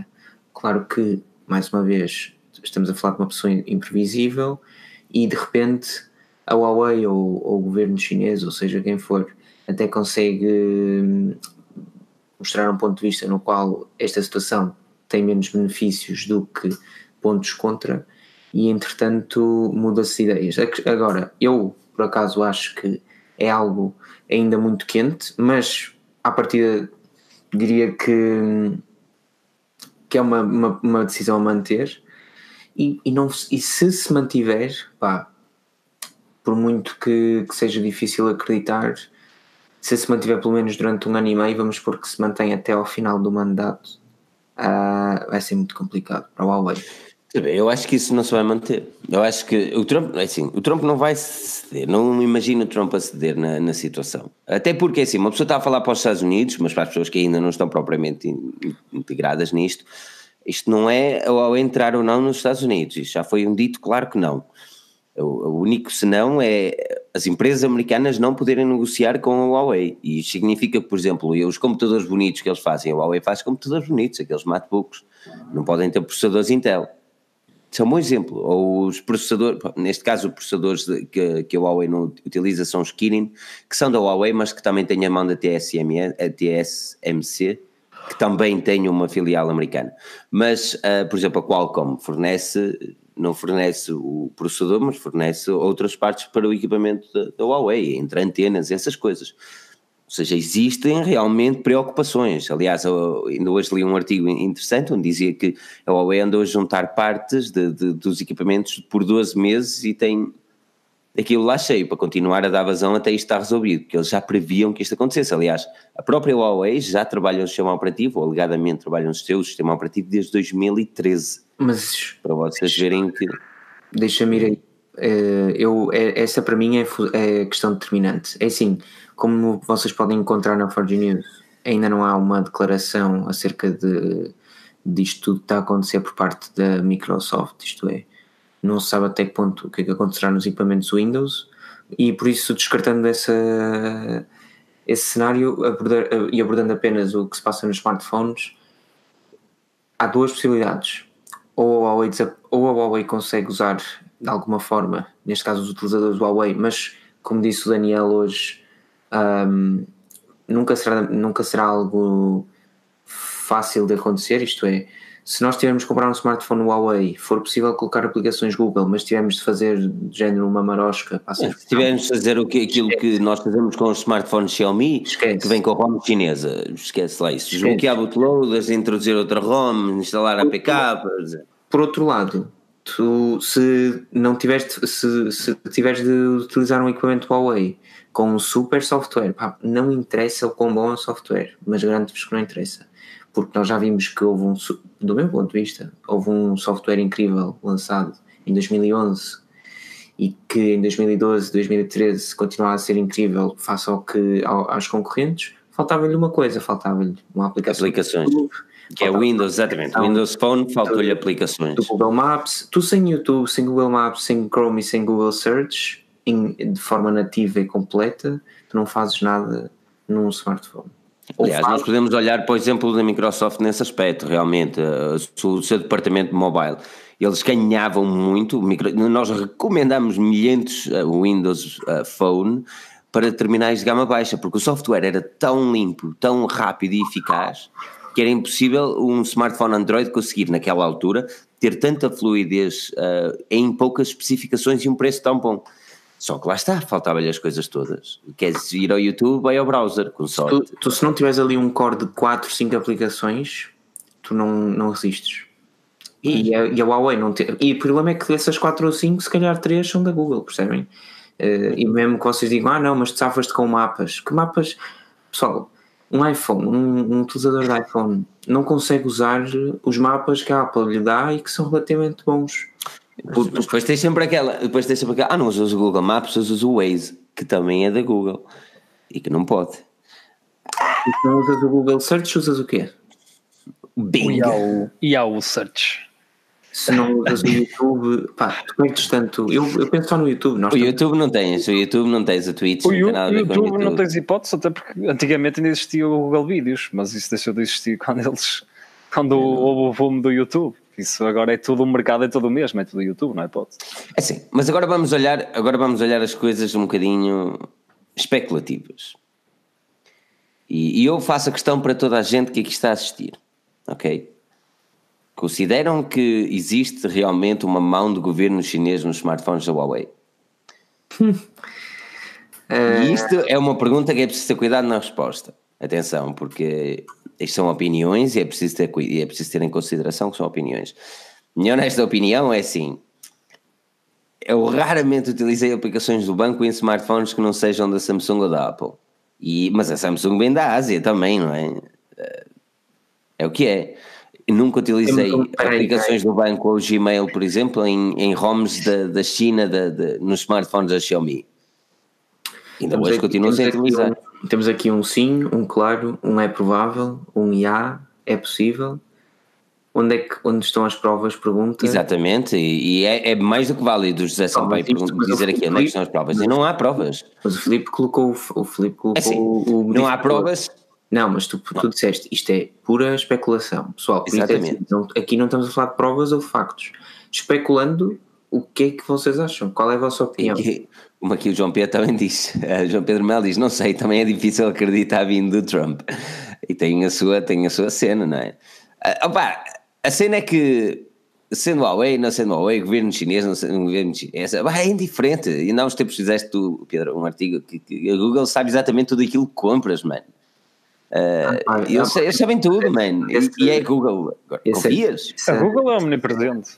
Speaker 3: Claro que, mais uma vez, estamos a falar de uma pessoa imprevisível e de repente a Huawei ou, ou o governo chinês, ou seja quem for, até consegue hum, mostrar um ponto de vista no qual esta situação tem menos benefícios do que pontos contra e entretanto muda-se ideias. Agora, eu por acaso acho que é algo ainda muito quente, mas à partida diria que, que é uma, uma, uma decisão a manter e, e, não, e se se mantiver, pá, por muito que, que seja difícil acreditar, se se mantiver pelo menos durante um ano e meio, vamos supor que se mantém até ao final do mandato, uh, vai ser muito complicado para o Huawei.
Speaker 1: Eu acho que isso não se vai manter. Eu acho que o Trump, é assim, o Trump não vai ceder. Não imagino o Trump a ceder na, na situação. Até porque, assim, uma pessoa está a falar para os Estados Unidos, mas para as pessoas que ainda não estão propriamente integradas nisto, isto não é ao entrar ou não nos Estados Unidos. Isto já foi um dito, claro que não. O único senão é as empresas americanas não poderem negociar com a Huawei. E isso significa, por exemplo, os computadores bonitos que eles fazem, a Huawei faz computadores bonitos, aqueles MacBooks, não podem ter processadores Intel. É um bom exemplo. Ou os processadores, neste caso, os processadores que, que a Huawei não utiliza são os Kirin, que são da Huawei, mas que também têm a mão da TSM, a TSMC, que também tem uma filial americana. Mas, uh, por exemplo, a Qualcomm fornece não fornece o processador, mas fornece outras partes para o equipamento da, da Huawei, entre antenas, essas coisas. Ou seja, existem realmente preocupações. Aliás, eu ainda hoje li um artigo interessante onde dizia que a Huawei andou a juntar partes de, de, dos equipamentos por 12 meses e tem aquilo lá cheio para continuar a dar vazão até isto estar resolvido, porque eles já previam que isto acontecesse. Aliás, a própria Huawei já trabalha no sistema operativo, ou alegadamente trabalha no seu sistema operativo desde 2013.
Speaker 3: Mas
Speaker 1: para vocês verem que.
Speaker 3: Deixa-me ir aí. Eh, eu, é, essa para mim é, é questão determinante. É assim, como vocês podem encontrar na Forge News, ainda não há uma declaração acerca de disto tudo que está a acontecer por parte da Microsoft, isto é, não se sabe até que ponto o que é que acontecerá nos equipamentos Windows e por isso descartando essa, esse cenário abordar, e abordando apenas o que se passa nos smartphones há duas possibilidades. Ou a Huawei, ou a Huawei consegue usar de alguma forma, neste caso os utilizadores do Huawei, mas como disse o Daniel hoje um, nunca, será, nunca será algo fácil de acontecer, isto é se nós tivermos que comprar um smartphone Huawei, for possível colocar aplicações Google, mas tivermos de fazer de género uma marosca,
Speaker 1: é, se tivermos de fazer o que, aquilo esquece. que nós fazemos com os smartphones Xiaomi, esquece. que vem com a ROM chinesa, esquece lá isso. Desbloquear bootloaders, introduzir outra ROM, instalar APK.
Speaker 3: Por outro lado, tu se não tiveres se, se tiveres de utilizar um equipamento Huawei com um super software, pá, não interessa o quão bom é o software, mas garanto-vos que não interessa porque nós já vimos que houve um, do meu ponto de vista, houve um software incrível lançado em 2011 e que em 2012, 2013 continuava a ser incrível face ao que, ao, aos concorrentes, faltava-lhe uma coisa, faltava-lhe uma aplicação.
Speaker 1: Aplicações. Que é o Windows, exatamente. Windows Phone faltou-lhe aplicações.
Speaker 3: Do Google Maps, tu sem YouTube, sem Google Maps, sem Chrome e sem Google Search, em, de forma nativa e completa, tu não fazes nada num smartphone.
Speaker 1: Aliás, nós podemos olhar para o exemplo da Microsoft nesse aspecto, realmente, uh, o seu departamento mobile. Eles ganhavam muito, nós recomendamos milhentos uh, Windows uh, Phone para terminais de gama baixa, porque o software era tão limpo, tão rápido e eficaz, que era impossível um smartphone Android conseguir, naquela altura, ter tanta fluidez em poucas especificações e um preço tão bom. Só que lá está, faltavam-lhe as coisas todas. Queres ir ao YouTube, vai ao browser, com
Speaker 3: tu,
Speaker 1: sorte.
Speaker 3: tu se não tiveres ali um core de 4, 5 aplicações, tu não, não resistes. E a, e a Huawei não tem. E o problema é que dessas 4 ou 5, se calhar 3 são da Google, percebem? Eh, e mesmo que vocês digam, ah não, mas tu safas-te com mapas. Que mapas? Pessoal, um iPhone, um, um utilizador de iPhone não consegue usar os mapas que a Apple lhe dá e que são relativamente bons.
Speaker 1: Mas depois tens sempre aquela, depois tens sempre aquela, ah não usas o Google Maps, usas o Waze, que também é da Google e que não pode.
Speaker 3: E se não usas o Google Search, usas o quê?
Speaker 1: Bing!
Speaker 2: E ao, e ao search.
Speaker 3: Se não usas o YouTube, pá, tu perdes tanto. Eu, eu penso só no YouTube. Nós
Speaker 1: O YouTube não tens, o YouTube não tens, a Twitch
Speaker 2: O
Speaker 1: não tem nada a ver com o
Speaker 2: YouTube
Speaker 1: YouTube.
Speaker 2: não tens hipótese, até porque antigamente ainda existia o Google Vídeos, mas isso deixou de existir quando eles. Quando houve o boom do YouTube. Isso agora é tudo o mercado, é tudo o mesmo, é tudo YouTube, não é hipótese.
Speaker 1: É assim, mas agora vamos olhar, agora vamos olhar as coisas um bocadinho especulativas. E, e eu faço a questão para toda a gente que aqui está a assistir, ok? Consideram que existe realmente uma mão do governo chinês nos smartphones da Huawei? E isto é uma pergunta que é preciso ter cuidado na resposta. Atenção, porque isto são opiniões e é preciso ter, é preciso ter em consideração que são opiniões. Minha honesta opinião é assim: eu raramente utilizei aplicações do banco em smartphones que não sejam da Samsung ou da Apple. E, mas a Samsung vem da Ásia também, não é? É o que é. Eu nunca utilizei
Speaker 3: um-
Speaker 1: aplicações do banco ou Gmail, por exemplo, em, em ROMs da, da China da- da- nos smartphones da Xiaomi. Ainda hoje continuam sem utilizar.
Speaker 3: um- temos aqui um sim, um claro, um é provável, um IA, é possível. Onde, é que, onde estão as provas? Pergunta.
Speaker 1: Exatamente, e, é, é mais do que válido José Sampaio
Speaker 3: mas mas o
Speaker 1: dizer aqui onde é que estão as provas. E não há provas.
Speaker 3: Mas o Filipe colocou, o Filipe colocou
Speaker 1: É assim,
Speaker 3: o, o
Speaker 1: não há provas.
Speaker 3: Não, mas tu, tu disseste isto é pura especulação. Pessoal, é
Speaker 1: Exatamente.
Speaker 3: não- aqui não estamos a falar de provas ou factos. Especulando, o que é que vocês acham? Qual é a vossa opinião?
Speaker 1: aqui, como aqui o João Pedro também diz, eh, João Pedro Mel diz, não sei, também é difícil acreditar vindo do Trump. E tem a sua, tem a sua cena, não é? Ah, opá, a cena é que, sendo Huawei, não sendo Huawei, governo chinês, não sendo governo chinês, opá, é indiferente. E não uns tempos fizeste tu, Pedro, um artigo que, que a Google sabe exatamente tudo aquilo que compras, mano.
Speaker 3: Ah,
Speaker 1: E eles, eles sabem tudo, mano. E,
Speaker 3: Esse-
Speaker 1: e é Google.
Speaker 3: Esse-
Speaker 1: Confias?
Speaker 3: esse-
Speaker 2: A Google é omnipresente.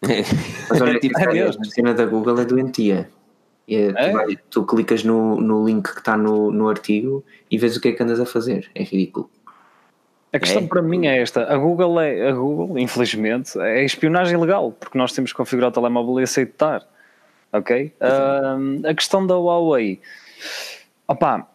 Speaker 3: Mas olha,
Speaker 1: Tipo,
Speaker 2: mesmo.
Speaker 3: a cena da Google é doentia. E é- tu,
Speaker 2: É?
Speaker 3: vai- tu clicas no, no link que está no, no artigo e vês o que é que andas a fazer. É ridículo.
Speaker 2: A questão
Speaker 1: É.
Speaker 2: para mim é esta: a Google, é, a Google, infelizmente, é espionagem legal, porque nós temos que configurar o telemóvel e aceitar. Ok? Ahm, a questão da Huawei, opá,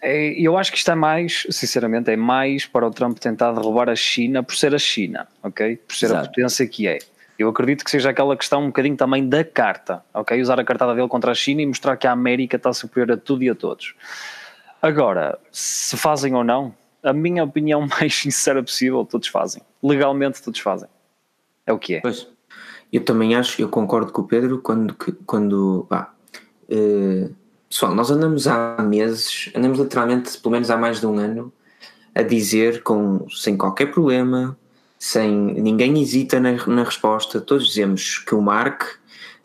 Speaker 2: é- eu acho que isto é mais, sinceramente, é mais para o Trump tentar derrubar a China por ser a China, ok? Por ser a
Speaker 1: Exato.
Speaker 2: potência que é. Eu acredito que seja aquela questão um bocadinho também da carta, ok? Usar a cartada dele contra a China e mostrar que a América está superior a tudo e a todos. Agora, se fazem ou não, a minha opinião mais sincera possível, todos fazem. Legalmente, todos fazem. É o que é.
Speaker 1: Pois.
Speaker 3: Eu também acho, eu concordo com o Pedro quando, quando pá, eh, pessoal, nós andamos há meses, andamos literalmente, pelo menos há mais de um ano, a dizer com, sem qualquer problema, sem ninguém hesita na, na resposta, todos dizemos que o Mark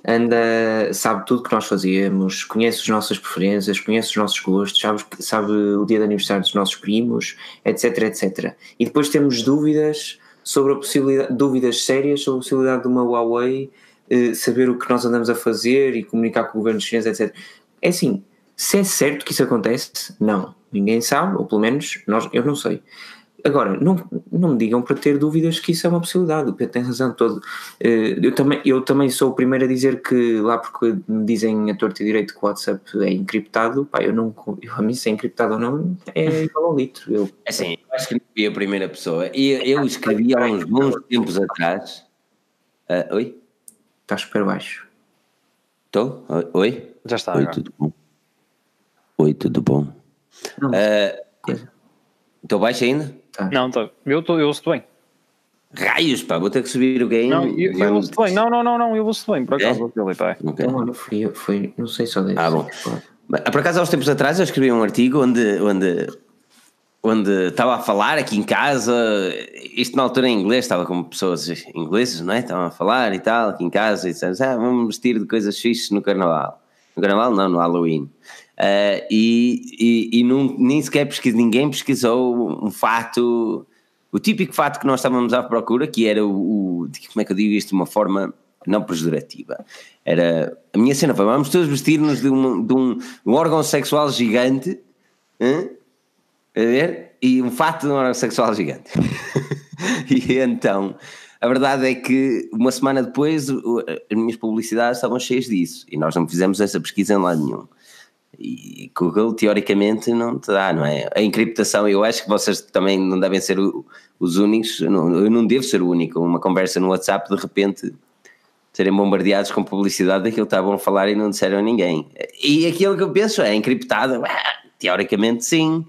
Speaker 3: anda, sabe tudo que nós fazemos, conhece as nossas preferências, conhece os nossos gostos, sabe, sabe o dia de aniversário dos nossos primos, etc, etc. E depois temos dúvidas sobre a possibilidade, dúvidas sérias sobre a possibilidade de uma Huawei eh, saber o que nós andamos a fazer e comunicar com o governo chinês, etc. É assim, se é certo que isso acontece, não. Ninguém sabe, ou pelo menos nós, eu não sei. Agora, não, não me digam para ter dúvidas que isso é uma possibilidade. O Pedro tem razão. Todo, eh, eu, também, eu também sou o primeiro a dizer que lá porque me dizem a torto e direito que o WhatsApp é encriptado, pá, eu não, eu, a mim se é encriptado ou não é igual ao litro. Eu,
Speaker 1: É Assim, eu acho que não fui a primeira pessoa. E eu escrevi há uns bons tempos atrás. Ah, oi?
Speaker 3: está super baixo.
Speaker 1: Estou? Oi?
Speaker 2: Já está.
Speaker 1: Oi,
Speaker 2: agora.
Speaker 1: tudo bom? Oi, tudo bom?
Speaker 3: Não,
Speaker 1: Ah,
Speaker 3: coisa.
Speaker 1: Estou baixo ainda?
Speaker 3: Tá.
Speaker 2: Não, tá. eu, tô, eu ouço bem.
Speaker 1: Raios, pá, vou ter que subir o gain.
Speaker 2: Não, eu, eu ouço bem. Não, não, não, não, eu ouço bem, por acaso,
Speaker 1: É?
Speaker 2: Filipe. É.
Speaker 1: Ok.
Speaker 3: Então, olha, foi, foi, não sei só desse.
Speaker 1: Ah, bom. Por acaso, há uns tempos atrás, eu escrevi um artigo onde, onde, onde estava a falar aqui em casa, isto na altura em inglês, estava com pessoas ingleses, não é? Estavam a falar e tal, aqui em casa, e disseram, ah, vamos vestir de coisas fixes no carnaval. No carnaval, não, no Halloween. Ah, e e, e nem sequer pesquisou, ninguém pesquisou um fato, o típico fato que nós estávamos à procura, que era o, o como é que eu digo isto de uma forma não pejorativa. Era, a minha cena foi, vamos todos vestir-nos de, um, de um, um órgão sexual gigante, a ver? E um fato de um órgão sexual gigante. e então, a verdade é que uma semana depois as minhas publicidades estavam cheias disso e nós não fizemos essa pesquisa em lado nenhum. E Google, teoricamente, não te dá, não é? A encriptação, eu acho que vocês também não devem ser o- os únicos, eu não, eu não devo ser o único. Uma conversa no WhatsApp, de repente, serem bombardeados com publicidade daquilo que estavam a falar e não disseram a ninguém. E aquilo que eu penso é encriptado, teoricamente, sim.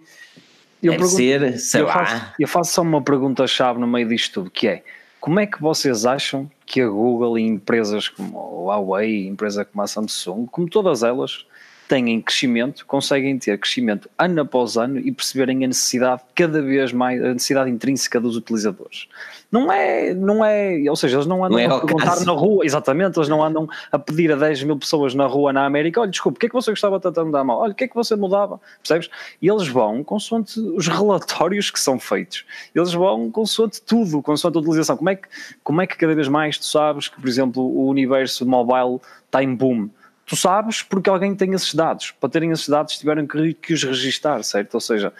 Speaker 2: Eu
Speaker 1: Deve
Speaker 2: pergunto-
Speaker 1: ser, sei
Speaker 2: eu,
Speaker 1: lá.
Speaker 2: faço, eu faço só uma pergunta-chave no meio disto tudo, que é como é que vocês acham que a Google e empresas como a Huawei, empresa como a Samsung, como todas elas, têm crescimento, conseguem ter crescimento ano após ano e perceberem a necessidade cada vez mais, a necessidade intrínseca dos utilizadores. Não é, não é, ou seja, eles não andam
Speaker 1: Não é
Speaker 2: a perguntar
Speaker 1: caso.
Speaker 2: na rua, exatamente, eles não andam a pedir a 10 mil pessoas na rua na América, olha, desculpe, o que é que você gostava tanto de mudar mal? Olha, o que é que você mudava? Percebes? E eles vão consoante os relatórios que são feitos. Eles vão consoante tudo, consoante a utilização. Como é que, como é que cada vez mais tu sabes que, por exemplo, o universo mobile está em boom? Tu sabes porque alguém tem esses dados. Para terem esses dados tiveram que, que os registar, certo? Ou seja,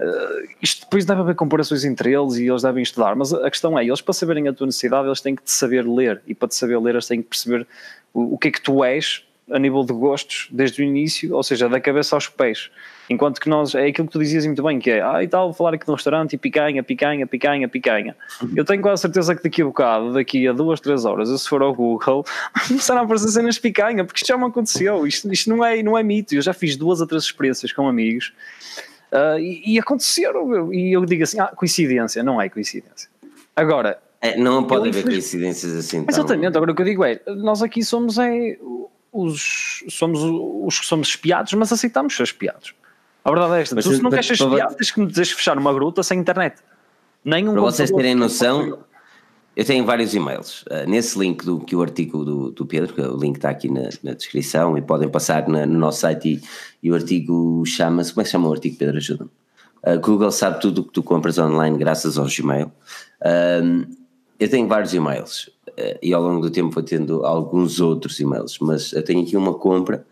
Speaker 2: Uh, isto depois deve haver comparações entre eles e eles devem estudar, mas a questão é, eles para saberem a tua necessidade, eles têm que te saber ler e para te saber ler, eles têm que perceber o, o que é que tu és a nível de gostos desde o início, ou seja, da cabeça aos pés. Enquanto que nós, é aquilo que tu dizias muito bem, que é, ah, e tal, vou falar aqui no restaurante e picanha, picanha, picanha, picanha. Eu tenho quase certeza que daqui a bocado, daqui a duas, três horas, eu se for ao Google, começaram a aparecer cenas de picanha, porque isto já me aconteceu, isto, isto não, é, não é mito, eu já fiz duas ou três experiências com amigos Uh, e, e aconteceram, e eu digo assim: ah, coincidência, não é coincidência. Agora,
Speaker 1: É, não pode haver coincidências assim. tão-
Speaker 2: exatamente, agora o que eu digo é: nós aqui somos é, os, somos os que somos espiados, mas aceitamos ser espiados. A verdade é esta:
Speaker 1: Mas
Speaker 2: tu, se não
Speaker 1: mas-
Speaker 2: queres
Speaker 1: mas-
Speaker 2: espiado, tens que me deixes fechar uma gruta sem internet. Nem um
Speaker 1: Para vocês terem noção, eu tenho vários e-mails. Uh, nesse link do que o artigo do, do Pedro, que o link está aqui na, na descrição e podem passar na- no nosso site e, e o artigo chama-se. Como é que chama o artigo, Pedro? Ajuda-me. Uh, Google sabe tudo o que tu compras online graças ao Gmail. Um, eu tenho vários e-mails uh, e ao longo do tempo vou tendo alguns outros e-mails, mas eu tenho aqui uma compra.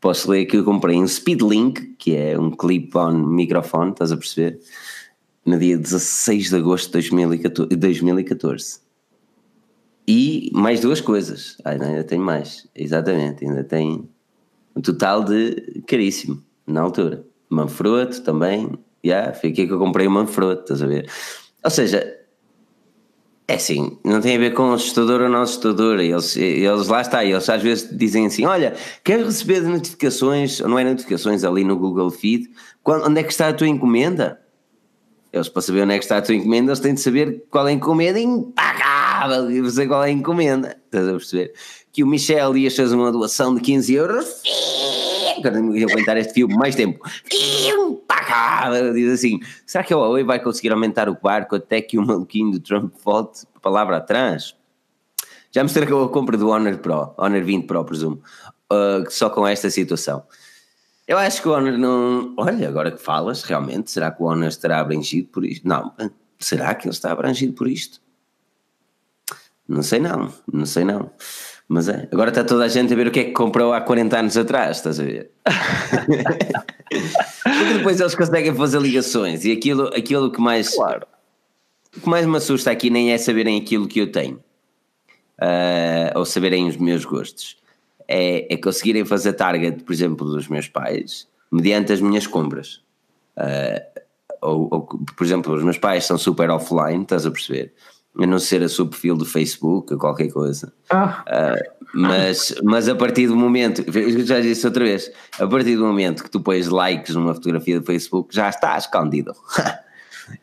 Speaker 1: Posso ler que eu comprei um Speedlink, que é um clip-on microfone, estás a perceber? no dia 16 de agosto de 2014. 2014. E mais duas coisas. Ah, ainda tenho mais. Exatamente, ainda tem um total de caríssimo na altura. Manfrotto também. Já, foi aqui que eu comprei o Manfrotto, estás a ver? Ou seja, é assim, não tem a ver com assustador ou não assustador. Eles, eles lá está, eles às vezes dizem assim: olha, queres receber notificações, ou não é notificações ali no Google Feed? Quando, onde é que está a tua encomenda? Eles, para saber onde é que está a tua encomenda, eles têm de saber qual é a encomenda impagável. E você qual é a encomenda. Estás a perceber? Que o Michel Dias fez uma doação de 15 euros. Agora não ia aguentar este filme mais tempo. Impagável. Diz assim: será que a Huawei vai conseguir aumentar o barco até que o maluquinho do Trump volte palavra atrás? Já me estragou a compra do Honor Pro, Honor 20 Pro, presumo, uh, só com esta situação. Eu acho que o Honor não. Olha, agora que falas, realmente, será que o Honor estará abrangido por isto? Não, será que ele está abrangido por isto? Não sei não, não sei não. Mas é, agora está toda a gente a ver o que é que comprou há 40 anos atrás, estás a ver? Outro depois eles conseguem fazer ligações e aquilo, aquilo que mais
Speaker 2: Claro.
Speaker 1: o que mais me assusta aqui nem é saberem aquilo que eu tenho ah, ou saberem os meus gostos é, é conseguirem fazer target, por exemplo, dos meus pais mediante as minhas compras. Ah, ou, ou, por exemplo, os meus pais são super offline, estás a perceber? A não ser a seu perfil do Facebook ou qualquer coisa.
Speaker 3: Ah,
Speaker 1: Uh, mas, mas a partir do momento, eu já disse outra vez, a partir do momento que tu pões likes numa fotografia do Facebook, já está escondido.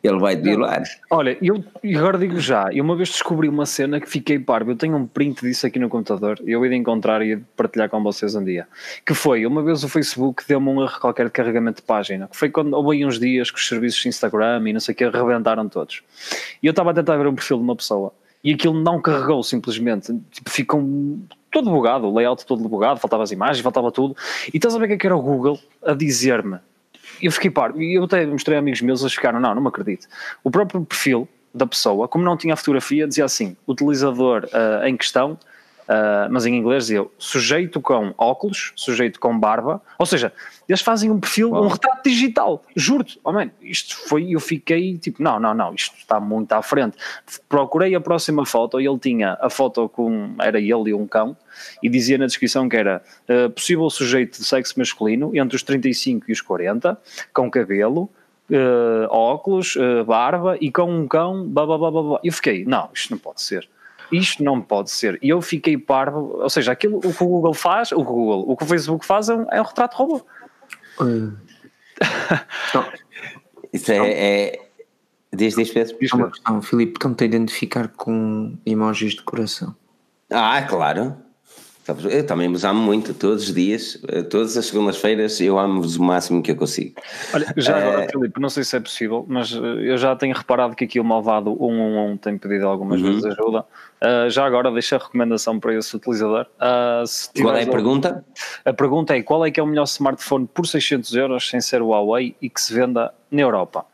Speaker 1: Ele vai violar.
Speaker 2: Olha, eu agora digo já, eu uma vez descobri uma cena que fiquei parvo, eu tenho um print disso aqui no computador, eu ia de encontrar e partilhar com vocês um dia, que foi, uma vez o Facebook deu-me um erro qualquer de carregamento de página, que foi quando houve aí uns dias que os serviços de Instagram e não sei o que arrebentaram todos. E eu estava a tentar ver um perfil de uma pessoa, e aquilo não carregou simplesmente, tipo, ficou todo bugado, o layout todo bugado, faltava as imagens, faltava tudo, e estás a ver o que é que era o Google a dizer-me, eu fiquei parvo, e eu até mostrei a amigos meus, eles ficaram, não, não acredito. O próprio perfil da pessoa, como não tinha a fotografia, dizia assim, utilizador ah, em questão, ah, mas em inglês dizia sujeito com óculos, sujeito com barba, ou seja, eles fazem um perfil, um retrato digital, juro-te, oh man, isto foi, eu fiquei tipo, não, não, não, isto está muito à frente. Procurei a próxima foto e ele tinha a foto com, era ele e um cão, e dizia na descrição que era ah, possível sujeito de sexo masculino entre os 35 e os 40, com cabelo, eh, óculos, barba e com um cão, blá, blá, blá, blá, blá. Eu fiquei, não, isto não pode ser. Isto não pode ser. E eu fiquei parvo, ou seja, aquilo o que o Google faz, o Google, o que o Facebook faz é um, é um retrato robô.
Speaker 3: só,
Speaker 1: Isso é. é diz, diz, Pedro.
Speaker 3: só uma questão, Filipe, estão-te a identificar com emojis de coração.
Speaker 1: Ah, claro. Eu também vos amo muito, todos os dias, eh, todas as segundas-feiras, eu amo-vos o máximo que eu consigo.
Speaker 2: Olha, já agora,
Speaker 1: Eh,
Speaker 2: Filipe, não sei se é possível, mas eh, eu já tenho reparado que aqui o malvado 111 tem pedido algumas
Speaker 1: Uhum.
Speaker 2: vezes ajuda. Eh, já agora deixa a recomendação para esse utilizador. Se
Speaker 1: Qual é a pergunta?
Speaker 2: A pergunta é qual é que é o melhor smartphone por 600 euros sem ser o Huawei e que se venda na Europa?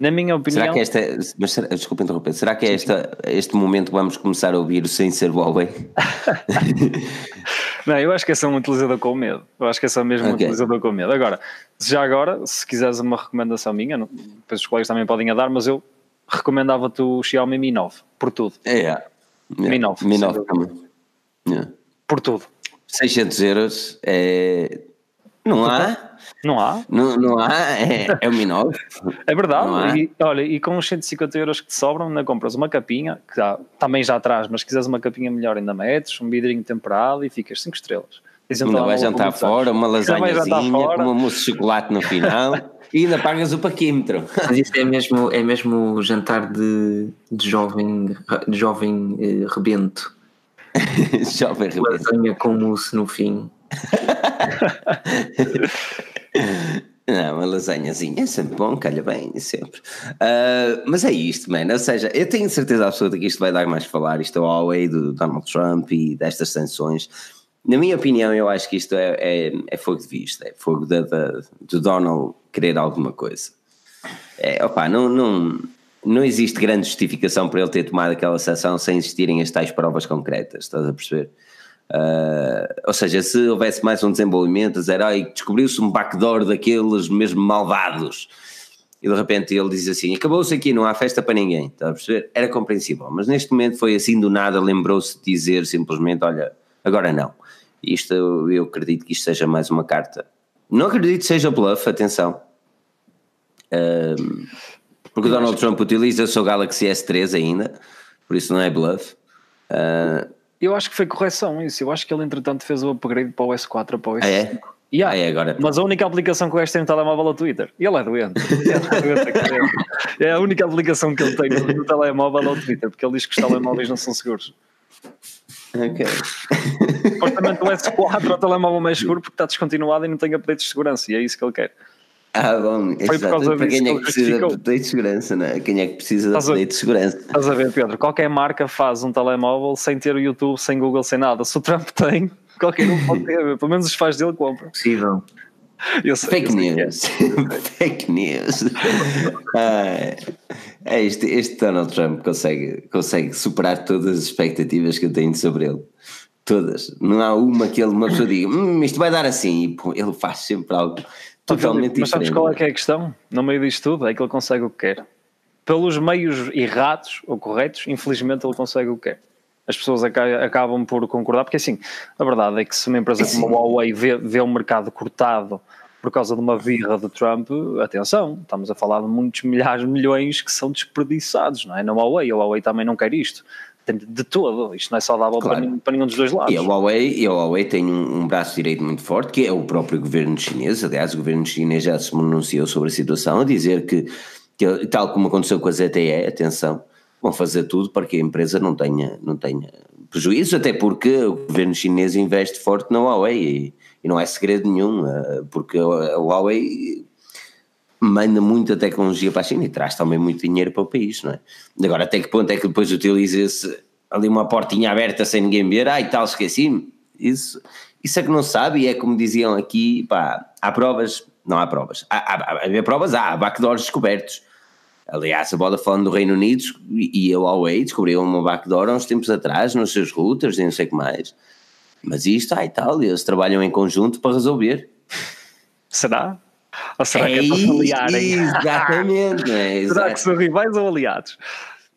Speaker 2: Na minha opinião,
Speaker 1: Será que esta. Mas, será- desculpa interromper. Será que é esta, este momento que vamos começar a ouvir sem ser o Huawei?
Speaker 2: não, eu acho que é só um utilizador com medo. Eu acho que é só mesmo um utilizador com medo. Agora, já agora, se quiseres uma recomendação minha, depois os colegas também podem a dar, mas eu recomendava-te o Xiaomi Mi 9, por tudo.
Speaker 1: É, é.
Speaker 2: Mi 9,
Speaker 1: Mi
Speaker 2: sem
Speaker 1: 9
Speaker 2: dúvida.
Speaker 1: também. É.
Speaker 2: Por tudo.
Speaker 1: 600 euros é. Não há?
Speaker 2: Não há?
Speaker 1: Não, não há? É, é o Mi 9.
Speaker 2: É verdade. E, olha, e com os 150 euros que te sobram, ainda compras uma capinha, que já, também já traz, mas se quiseres uma capinha melhor, ainda metes, um vidrinho temperado e ficas 5 estrelas. Um
Speaker 1: Ainda vais jantar fora, uma lasanhazinha, uma mousse de chocolate no final e ainda pagas o paquímetro.
Speaker 3: Mas isso é mesmo, é mesmo jantar de, de jovem, de jovem eh, rebento.
Speaker 1: Jovem rebelde.
Speaker 3: Lasanha com mousse no fim.
Speaker 1: Não, uma lasanhazinha é sempre bom, calha bem, sempre. Ah, mas é isto, mano. Ou seja, eu tenho certeza absoluta que isto vai dar mais a falar. Isto é o Huawei do Donald Trump e destas sanções. Na minha opinião, eu acho que isto é, é, é fogo de vista, é fogo da- do Donald querer alguma coisa. É, opa, não, não, não existe grande justificação para ele ter tomado aquela sanção sem existirem as tais provas concretas, estás a perceber? Ah, ou seja, se houvesse mais um desenvolvimento, dizer, ai, descobriu-se um backdoor daqueles mesmo malvados, e de repente ele diz assim: acabou-se aqui, não há festa para ninguém, está a perceber? Era compreensível, mas neste momento foi assim do nada, lembrou-se de dizer simplesmente: olha, agora não. Isto eu, acredito que isto seja mais uma carta. Não acredito que seja bluff, atenção. Porque o Donald Trump utiliza o seu Galaxy S3 ainda, por isso não é bluff. Ah,
Speaker 2: Eu acho que foi correção isso. Eu acho que ele, entretanto, fez o upgrade para o S4 para o S5.
Speaker 1: Ah, é?
Speaker 2: Yeah.
Speaker 1: Ah, é agora.
Speaker 2: Mas a única aplicação que o gajo tem no telemóvel é o Twitter. E ele é doente. Ele é, doente, aquele. é a única aplicação que ele tem no, no telemóvel é o Twitter, porque ele diz que os telemóveis não são seguros.
Speaker 1: Ok.
Speaker 2: Supostamente o S4 é o telemóvel mais seguro porque está descontinuado e não tem updates de segurança. E é isso que ele quer.
Speaker 1: Ah, bom,
Speaker 2: por
Speaker 1: exato.
Speaker 2: causa
Speaker 1: Para
Speaker 2: disso
Speaker 1: quem é
Speaker 2: que
Speaker 1: precisa de update de segurança, não é? Quem é que precisa de update de segurança?
Speaker 2: Estás a ver, Pedro? Qualquer marca faz um telemóvel sem ter o YouTube, sem Google, sem nada. Se o Trump tem, qualquer um pode ter. Pelo menos os fãs dele compram.
Speaker 3: Possível.
Speaker 2: Eu sei,
Speaker 1: Fake
Speaker 2: eu é.
Speaker 1: news. Fake news. Ah, é este, este Donald Trump consegue, consegue superar todas as expectativas que eu tenho sobre ele. Todas. Não há uma que ele, uma pessoa diga, hum, isto vai dar assim. E pô, ele faz sempre algo Totalmente
Speaker 2: Mas sabes qual é que é a questão? No meio disto tudo, é que ele consegue o que quer. Pelos meios errados ou corretos, infelizmente ele consegue o que quer. As pessoas aca- acabam por concordar, porque assim, a verdade é que se uma empresa como a Huawei vê, vê o mercado cortado por causa de uma birra de Trump, atenção, estamos a falar de muitos milhares, milhões que são desperdiçados, não é? Na Huawei, a Huawei também não quer isto. De todo, isto não é saudável
Speaker 1: Claro.
Speaker 2: para, nenhum, para nenhum dos dois lados.
Speaker 1: E a Huawei, e a Huawei tem um, um braço direito muito forte, que é o próprio governo chinês. Aliás, o governo chinês já se pronunciou sobre a situação, a dizer que, que, tal como aconteceu com a ZTE, atenção, vão fazer tudo para que a empresa não tenha, não tenha prejuízo, até porque o governo chinês investe forte na Huawei e, e não é segredo nenhum, eh, porque a Huawei manda muita tecnologia para a China e traz também muito dinheiro para o país, não é? Agora, até que ponto é que depois utiliza-se ali uma portinha aberta sem ninguém ver, ai tal, esqueci-me. Isso, isso é que não se sabe e é como diziam aqui, pá, há provas, não há provas, há, há, há provas, há, há backdoors descobertos. Aliás, a bola falando do Reino Unido e a Huawei descobriu uma backdoor há uns tempos atrás nos seus routers e não sei o que mais. Mas isto, ai tal, eles trabalham em conjunto para resolver.
Speaker 2: Será? Ou será que é para
Speaker 1: isso,
Speaker 2: se aliarem?
Speaker 1: Exatamente, não é?
Speaker 2: Será
Speaker 1: Exato.
Speaker 2: que são rivais ou aliados?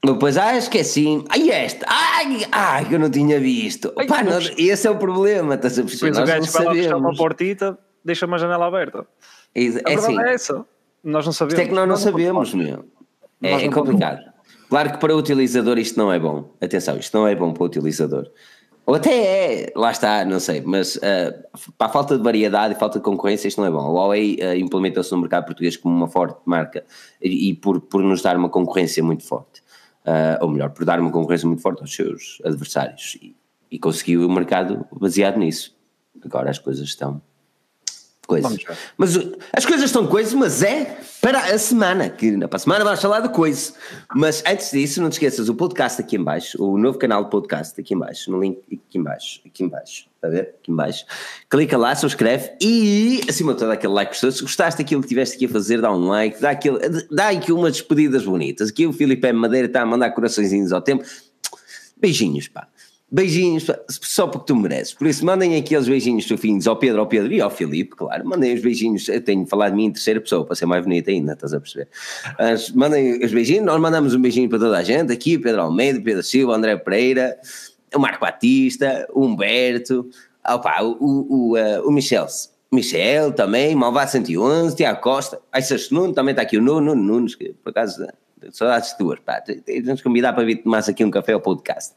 Speaker 1: Depois, ah, esqueci. Ai, esta. Ai, ai, que eu não tinha visto.
Speaker 2: Ai,
Speaker 1: Pá,
Speaker 2: não-
Speaker 1: esse é o problema, estás a perceber?
Speaker 2: Depois o
Speaker 1: não
Speaker 2: gajo vai lá uma portita, deixa uma janela aberta.
Speaker 1: É,
Speaker 2: A
Speaker 1: é
Speaker 2: verdade
Speaker 1: assim,
Speaker 2: é essa. Nós não sabemos.
Speaker 1: isto é que nós não
Speaker 2: Nós
Speaker 1: sabemos, meu. É, é
Speaker 2: não
Speaker 1: complicado. Claro que para o utilizador isto não é bom. Atenção, isto não é bom para o utilizador. Ou até é, lá está, não sei, mas ah, para a falta de variedade e falta de concorrência isto não é bom. A Huawei ah, implementou-se no mercado português como uma forte marca e, e por, por nos dar uma concorrência muito forte. Ah, ou melhor, por dar uma concorrência muito forte aos seus adversários e, e conseguiu o mercado baseado nisso. Agora as coisas estão coisas. Mas as coisas estão coisas, mas é para a semana, que para a semana vamos falar de coisa. Mas antes disso, não te esqueças, o podcast aqui em baixo, o novo canal de podcast aqui em baixo, no link aqui em baixo, aqui em baixo, está a ver? Aqui em baixo. Clica lá, subscreve e, acima de tudo, dá aquele like gostoso. Se gostaste daquilo que estiveste aqui a fazer, dá um like, dá, aquele, dá aqui umas despedidas bonitas. Aqui o Filipe M. Madeira está a mandar coraçõezinhos ao tempo. Beijinhos, pá. Beijinhos, só porque tu mereces. Por isso, mandem aqueles beijinhos fofinhos ao Pedro, ao Pedro e ao Filipe, claro. Mandem os beijinhos. Eu tenho falado de mim em terceira pessoa para ser mais bonita ainda, estás a perceber? Mas mandem os beijinhos. Nós mandamos um beijinho para toda a gente. Aqui, Pedro Almeida, Pedro Silva, André Pereira, o Marco Batista, o Humberto, opa, o, o, o, eh, o Michel. Michel também, Malvado 111, Tiago Costa, Sexto Nuno, também está aqui o Nuno, Nuno Nunes, que por acaso, saudades tuas, pá, temos convidar para vir tomar aqui um café ao podcast.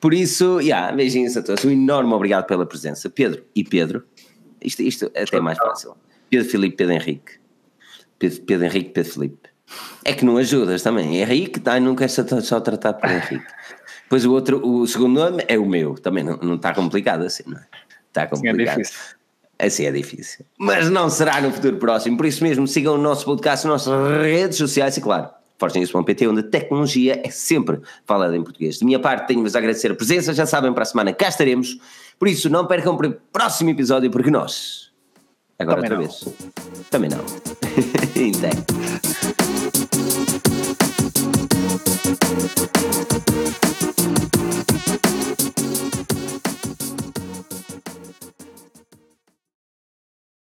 Speaker 1: Por isso, yeah, beijinhos a todos. Um enorme obrigado pela presença. Pedro e Pedro. Isto, isto é até mais fácil. Pedro Filipe, Pedro Henrique. Pedro, Pedro Henrique, Pedro Filipe. É que não ajudas também. Henrique, tá, não quero só, tratar por Henrique. Depois o outro, o segundo nome é o meu. Também não, não está complicado assim, não é? Está
Speaker 2: Sim, é
Speaker 1: complicado.
Speaker 2: difícil.
Speaker 1: Assim é difícil. Mas não será no futuro próximo. Por isso mesmo, sigam o nosso podcast nas nossas redes sociais e, claro, forgemnews.pt, onde a tecnologia é sempre falada em português. De minha parte, tenho-vos a agradecer a presença, já sabem, para a semana cá estaremos, por isso não percam para o próximo episódio, porque nós, agora
Speaker 2: Também
Speaker 1: outra
Speaker 2: não.
Speaker 1: vez, também não. então.